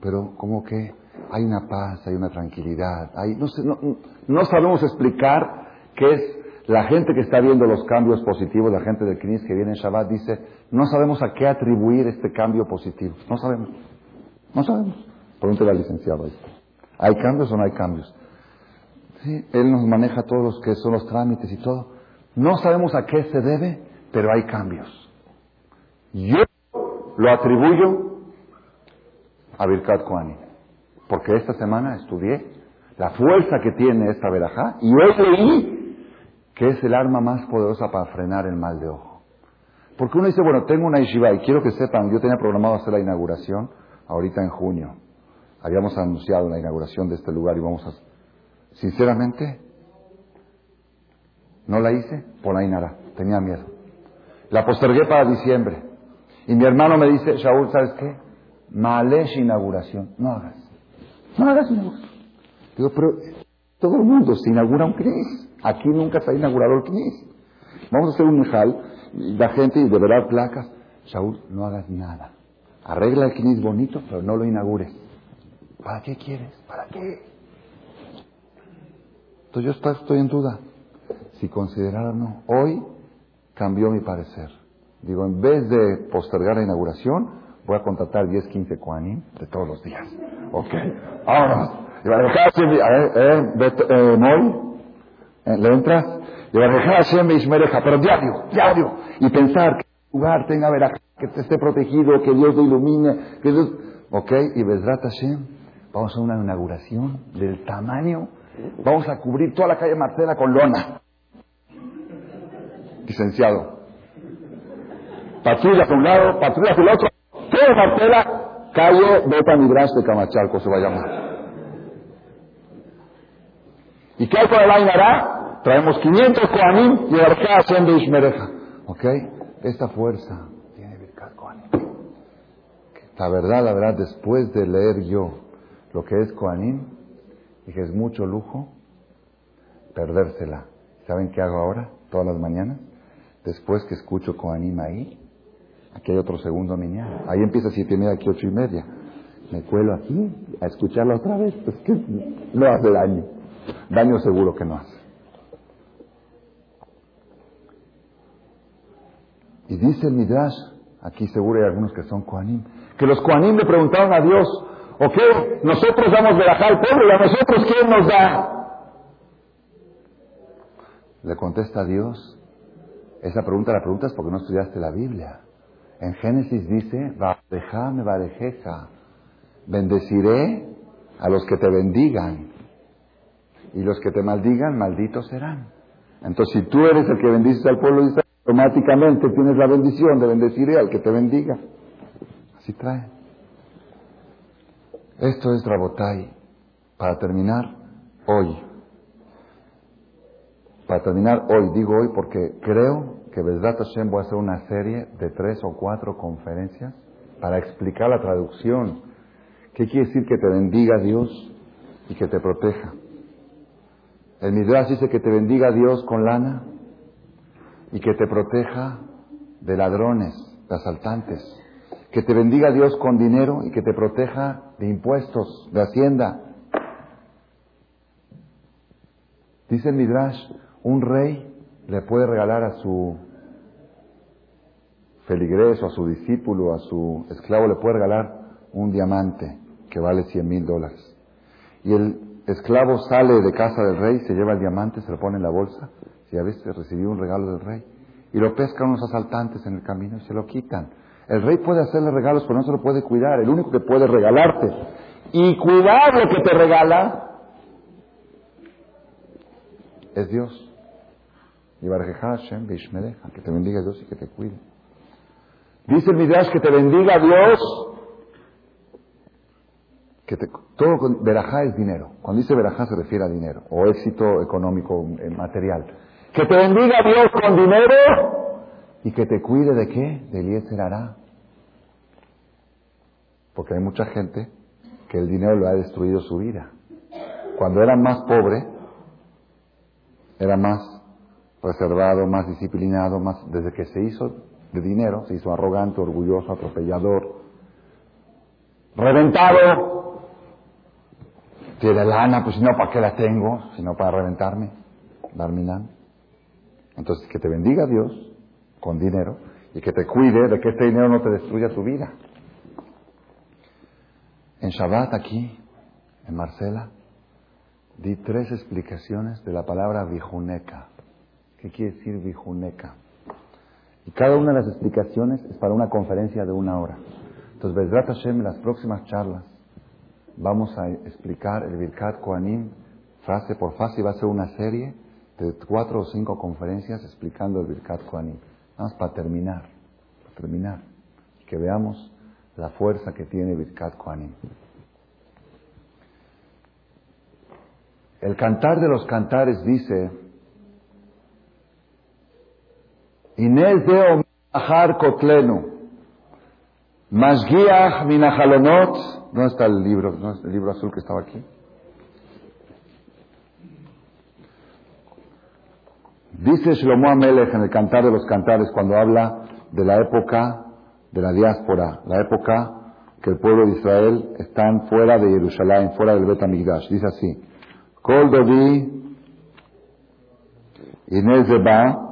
pero como que hay una paz, hay una tranquilidad, hay, no, sé, no, no sabemos explicar qué es la gente que está viendo los cambios positivos, la gente del Knis que viene en Shabbat, dice, no sabemos a qué atribuir este cambio positivo. No sabemos. No sabemos. Pregúntale al licenciado esto. ¿Hay cambios o no hay cambios? Sí, él nos maneja todos los que son los trámites y todo. No sabemos a qué se debe, pero hay cambios. Yo lo atribuyo a Birkat Koani. Porque esta semana estudié la fuerza que tiene esta verajá y hoy leí que es el arma más poderosa para frenar el mal de ojo. Porque uno dice, bueno, tengo una yeshiva y quiero que sepan, yo tenía programado hacer la inauguración ahorita en junio. Habíamos anunciado la inauguración de este lugar y vamos a... Sinceramente, no la hice por la Inara, tenía miedo. La postergué para diciembre. Y mi hermano me dice, Shaul, ¿sabes qué? Malesh inauguración. No hagas. No hagas inauguración. Digo, pero todo el mundo se inaugura un CNIS. Aquí nunca se ha inaugurado el CNIS. Vamos a hacer un Mijal, la gente, y de verdad placas. Shaul, no hagas nada. Arregla el CNIS bonito, pero no lo inaugures. ¿Para qué quieres? ¿Para qué? Entonces yo estoy en duda. Si considerar o no. Hoy cambió mi parecer. Digo, en vez de postergar la inauguración, voy a contratar 10, 15 Kuanim de todos los días. Ok, vámonos. Y eh, eh, ¿Le entras? Y pero diario, diario. Y pensar que el lugar tenga veraj, que esté protegido, que Dios lo ilumine, que Dios... Ok, y Besrat Hashem, vamos a una inauguración del tamaño, vamos a cubrir toda la calle Marcela con lona. Licenciado. Patrulla por un lado, patrulla por el otro, toda Marcela, calle Beta de Camachalco se va a llamar. ¿Y qué hay con el Ainara? Traemos 500 Koanim y Arjá haciendo Ishmereja. ¿Ok? Esta fuerza tiene Birkat Koanim. La verdad, la verdad, después de leer yo lo que es Koanim, dije, es mucho lujo perdérsela. ¿Saben qué hago ahora? Todas las mañanas. Después que escucho Koanim ahí, aquí hay otro segundo mañana. Ahí empieza siete y media, aquí ocho y media. Me cuelo aquí a escucharla otra vez. Es que no hace daño. Daño seguro que no hace. Y dice el Midrash, aquí seguro hay algunos que son Koanim, que los Koanim le preguntaron a Dios, ok, nosotros damos verajá al pueblo y a nosotros ¿quién nos da? Le contesta a Dios, esa pregunta la preguntas porque no estudiaste la Biblia. En Génesis dice, me barejeja, bendeciré a los que te bendigan y los que te maldigan, malditos serán. Entonces, si tú eres el que bendices al pueblo de Israel, automáticamente tienes la bendición de bendecir al que te bendiga. Así trae. Esto es Rabotai. Para terminar, hoy. Para terminar hoy, digo hoy porque creo que Besdat Hashem voy a hacer una serie de tres o cuatro conferencias para explicar la traducción. ¿Qué quiere decir que te bendiga Dios y que te proteja? El Midrash dice que te bendiga Dios con lana, y que te proteja de ladrones, de asaltantes, que te bendiga Dios con dinero y que te proteja de impuestos, de hacienda. Dice el Midrash, un rey le puede regalar a su feligres o a su discípulo, a su esclavo, le puede regalar un diamante que vale cien mil dólares. Y el esclavo sale de casa del rey, se lleva el diamante, se lo pone en la bolsa, y a veces recibió un regalo del rey. Y lo pescan unos asaltantes en el camino y se lo quitan. El rey puede hacerle regalos, pero no se lo puede cuidar. El único que puede regalarte y cuidar lo que te regala es Dios. Y Hashem que te bendiga Dios y que te cuide. Dice el Midrash que te bendiga Dios, que todo con, verajá es dinero. Cuando dice verajá se refiere a dinero, o éxito económico, eh, material. Que te bendiga Dios con dinero y que te cuide de qué? De Eliezer hará. Porque hay mucha gente que el dinero le ha destruido su vida. Cuando era más pobre, era más reservado, más disciplinado, más desde que se hizo de dinero, se hizo arrogante, orgulloso, atropellador, reventado. Tiene lana, pues no, ¿para qué la tengo? Si no, para reventarme, darme Entonces, que te bendiga Dios con dinero y que te cuide de que este dinero no te destruya tu vida. En Shabbat aquí, en Marcela, di tres explicaciones de la palabra vijuneca. ¿Qué quiere decir vijuneca? Y cada una de las explicaciones es para una conferencia de una hora. Entonces, Bezrat Hashem, en las próximas charlas, vamos a explicar el Birkat Koanim frase por frase y va a ser una serie de cuatro o cinco conferencias explicando el Birkat Koanim. Vamos para terminar, para terminar, que veamos la fuerza que tiene Birkat Koanim. El cantar de los cantares dice, Inés de Omahar Kotlenu, Mashgiach Minajalonot, ¿dónde está el libro? ¿Dónde está el libro azul que estaba aquí? Dice Shlomo Amelech en el Cantar de los Cantares cuando habla de la época de la diáspora, la época que el pueblo de Israel están fuera de Jerusalén, fuera del Bet Dice así: Kol Dovi Inés Ba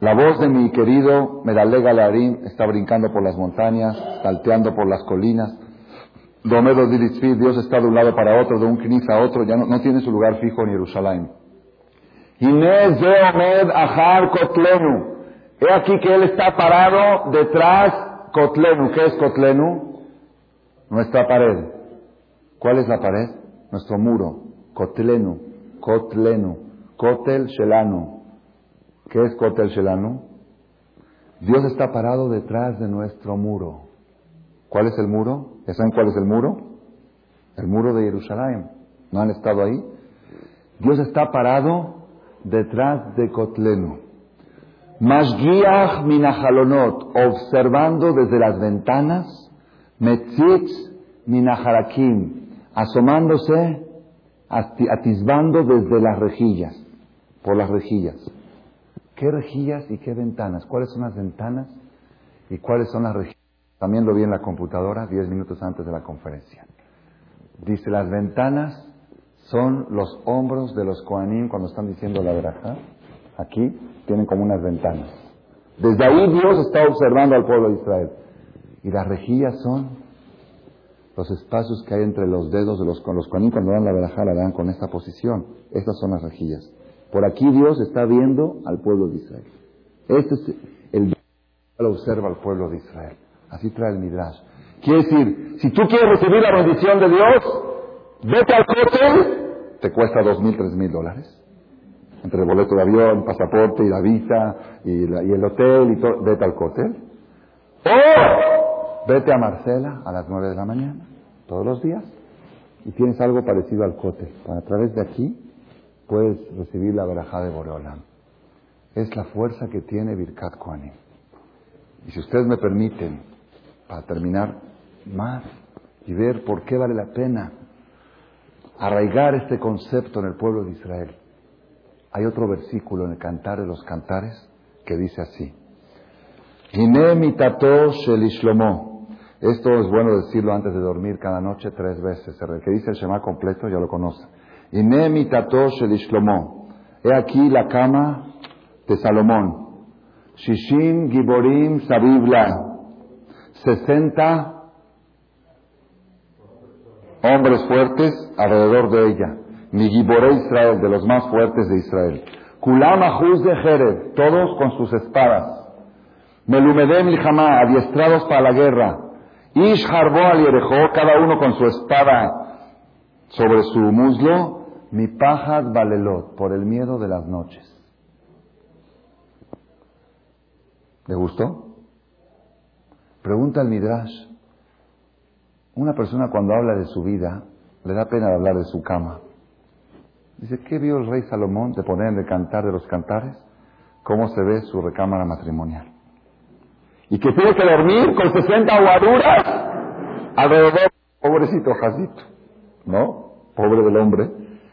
la voz de mi querido Medale Galarín está brincando por las montañas, salteando por las colinas. Domedo Dios está de un lado para otro, de un knis a otro, ya no, tiene su lugar fijo en Jerusalén. Inés de Omed Ahar Kotlenu. He aquí que él está parado detrás Kotlenu. ¿Qué es Kotlenu? Nuestra pared. ¿Cuál es la pared? Nuestro muro. Kotlenu. Kotlenu. Kotel Shelanu. ¿Qué es Kotel Shelanu? Dios está parado detrás de nuestro muro. ¿Cuál es el muro? saben cuál es el muro? El muro de Jerusalén. ¿No han estado ahí? Dios está parado detrás de Kotlenu. Mashgiach minajalonot, observando desde las ventanas, metzitz minaharakim, asomándose, atisbando desde las rejillas, por las rejillas. ¿Qué rejillas y qué ventanas? ¿Cuáles son las ventanas y cuáles son las rejillas? También lo vi en la computadora diez minutos antes de la conferencia. Dice, las ventanas son los hombros de los Koanim cuando están diciendo la veraja. Aquí tienen como unas ventanas. Desde ahí Dios está observando al pueblo de Israel. Y las rejillas son los espacios que hay entre los dedos de los, Koanim cuando dan la veraja la dan con esta posición. Estas son las rejillas. Por aquí Dios está viendo al pueblo de Israel. Este es el que observa al pueblo de Israel. Así trae el Midrash. Quiere decir, si tú quieres recibir la bendición de Dios, vete al hotel, te cuesta dos mil, tres mil dólares. Entre el boleto de avión, pasaporte y la visa y, el hotel y todo, vete al hotel. O vete a Marcela a las nueve de la mañana, todos los días, y tienes algo parecido al cote. A través de aquí puedes recibir la verajá de Boreolam. Es la fuerza que tiene Birkat Kohanim. Y si ustedes me permiten, para terminar más y ver por qué vale la pena arraigar este concepto en el pueblo de Israel, hay otro versículo en el Cantar de los Cantares que dice así: Esto es bueno decirlo antes de dormir cada noche tres veces. El que dice el Shema completo ya lo conoce. Hine mitato shel He aquí la cama de Salomón. Shishim giborim sabibla. Sesenta hombres fuertes alrededor de ella. Mi giboré Israel, de los más fuertes de Israel. Kulam de Jerez, todos con sus espadas. Melumedem Lijamá, adiestrados para la guerra. Ish Harbo al cada uno con su espada sobre su muslo. Mi pajad Balelot, por el miedo de las noches. ¿Le gustó? Pregunta al Midrash. Una persona cuando habla de su vida, le da pena hablar de su cama. Dice, ¿qué vio el rey Salomón de poner en el cantar de los cantares? ¿Cómo se ve su recámara matrimonial? y que tiene que dormir con 60 aguaduras alrededor. Pobrecito Jacito, ¿no? Pobre del hombre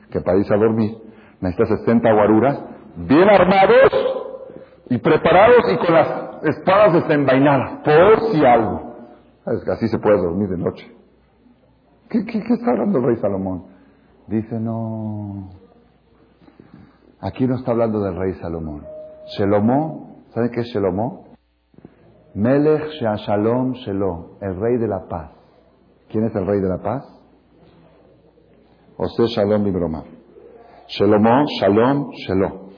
que para irse a dormir necesita 60 guaruras bien armados y preparados y con las espadas desenvainadas, por si algo. Es que así se puede dormir de noche. ¿Qué, qué, qué está hablando el rey Salomón? Dice, no. Aquí no está hablando del rey Salomón. Shelomó, ¿saben qué es Shelomó? Melech Shalom Shelo, el rey de la paz. ¿Quién es el rey de la paz? José Shalom Broma. Shalomó, Shalom, Shelo.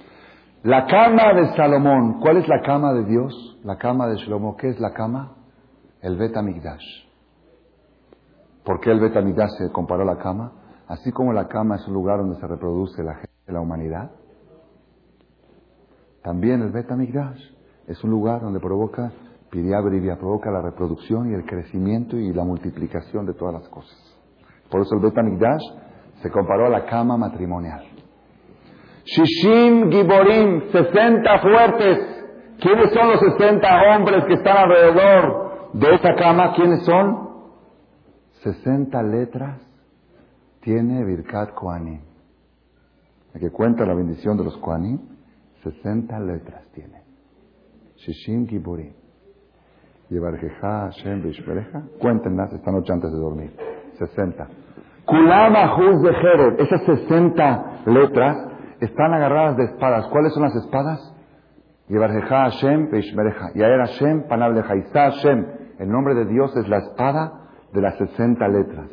La cama de Salomón, ¿cuál es la cama de Dios? La cama de Shalomó, ¿qué es la cama? El Bet ¿Por qué el Bet se comparó a la cama? Así como la cama es un lugar donde se reproduce la gente la humanidad, también el Bet es un lugar donde provoca Pidiá provoca la reproducción y el crecimiento y la multiplicación de todas las cosas. Por eso el Betamigdash se comparó a la cama matrimonial. Shishim Giborim, 60 fuertes. ¿Quiénes son los 60 hombres que están alrededor de esa cama? ¿Quiénes son? 60 letras tiene Birkat Koanim. El que cuenta la bendición de los Koanim, 60 letras tiene. Shishim Giborim. Yevarjeja, Hashem, Cuéntenlas esta noche antes de dormir. 60. Kulama Juz de Jerez. Esas 60 letras están agarradas de espadas. ¿Cuáles son las espadas? Yevarjeja, Hashem, Beishmereja. Yaer Hashem, Panableja. Isa Hashem. El nombre de Dios es la espada de las 60 letras.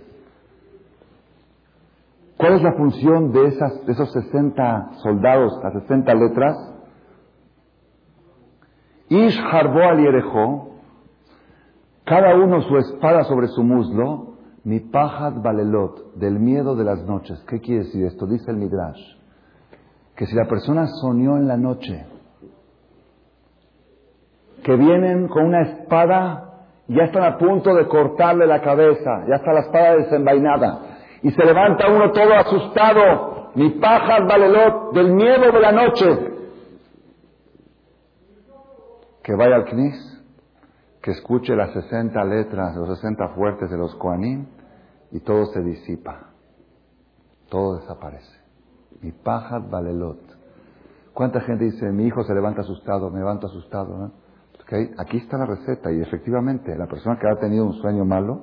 ¿Cuál es la función de, esas, de esos 60 soldados, las 60 letras? Ish Harbo al cada uno su espada sobre su muslo, mi pajad balelot, del miedo de las noches. ¿Qué quiere decir esto? Dice el Midrash. Que si la persona soñó en la noche, que vienen con una espada, ya están a punto de cortarle la cabeza, ya está la espada desenvainada, y se levanta uno todo asustado, mi pajad balelot, del miedo de la noche, que vaya al Knis que escuche las 60 letras, los 60 fuertes de los Koanim y todo se disipa. Todo desaparece. Mi pajad valelot. ¿Cuánta gente dice, mi hijo se levanta asustado, me levanto asustado? Aquí está la receta y efectivamente la persona que ha tenido un sueño malo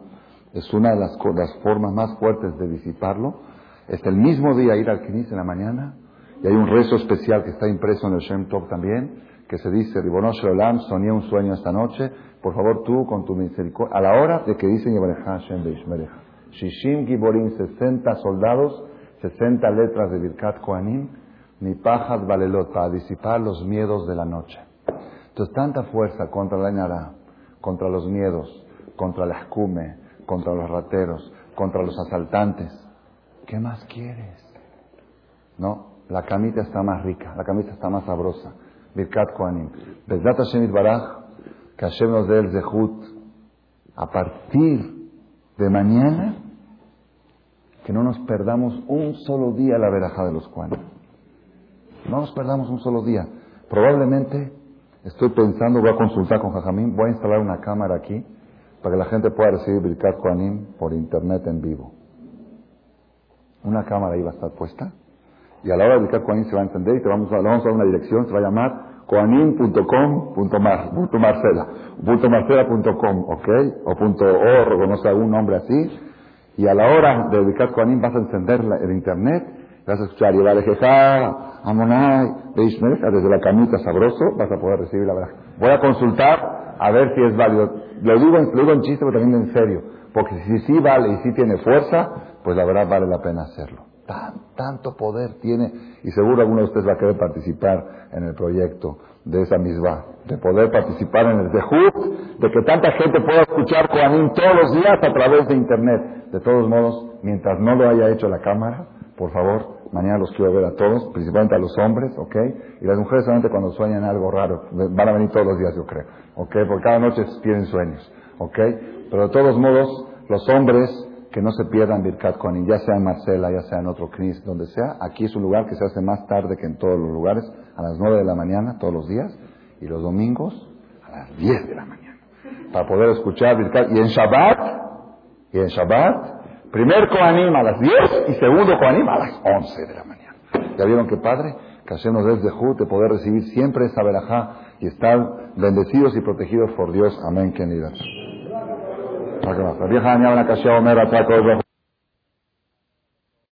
es una de las, las formas más fuertes de disiparlo. Es el mismo día ir al Knis en la mañana y hay un rezo especial que está impreso en el Shem Tov también que se dice, Ribonosh Olam, soñé un sueño esta noche, por favor tú con tu misericordia, a la hora de que dicen Hashem Beishmereja. Shishim Giborim, 60 soldados, 60 letras de Birkat Koanim, mi pajad valelot, para disipar los miedos de la noche. Entonces, tanta fuerza contra la Inara, contra los miedos, contra la escume, contra los rateros, contra los asaltantes. ¿Qué más quieres? No, la camita está más rica, la camita está más sabrosa. Birkat Koanim. Bezat Hashem Baraj, que Hashem nos dé el Zehut a partir de mañana, que no nos perdamos un solo día la veraja de los Koanim. No nos perdamos un solo día. Probablemente, estoy pensando, voy a consultar con Jajamín, voy a instalar una cámara aquí para que la gente pueda recibir Birkat Koanim por internet en vivo. Una cámara ahí va a estar puesta y a la hora de Birkat Koanim se va a entender y te vamos a, le vamos a dar una dirección, se va a llamar coanim.com, punto mar, punto marcela, punto marcela.com, ¿ok? O punto org, no sé, algún nombre así. Y a la hora de dedicar Coanim vas a encender el internet, vas a escuchar y va a Amonai, desde la camita sabroso, vas a poder recibir la verdad. Voy a consultar a ver si es válido. Lo digo, lo digo en chiste, pero también en serio. Porque si sí vale y sí tiene fuerza, pues la verdad vale la pena hacerlo. Tan, tanto poder tiene, y seguro alguno de ustedes va a querer participar en el proyecto de esa misma, de poder participar en el Zehut, de que tanta gente pueda escuchar Koanim todos los días a través de Internet. De todos modos, mientras no lo haya hecho la cámara, por favor, mañana los quiero ver a todos, principalmente a los hombres, ¿ok? Y las mujeres solamente cuando sueñan algo raro, van a venir todos los días, yo creo, ¿ok? Porque cada noche tienen sueños, ¿ok? Pero de todos modos, los hombres que no se pierdan Birkat Koanim, ya sea en Marcela, ya sea en otro CNIS, donde sea, aquí es un lugar que se hace más tarde que en todos los lugares, a las 9 de la mañana, todos los días, y los domingos a las 10 de la mañana, para poder escuchar Birkat. Y en Shabbat, y en Shabbat, primer Koanim a las 10 y segundo Koanim a las 11 de la mañana. ¿Ya vieron qué padre? Que hacemos desde Jud de poder recibir siempre esa verajá y estar bendecidos y protegidos por Dios. Amén, queridas. La vieja añade una ocasión, mera,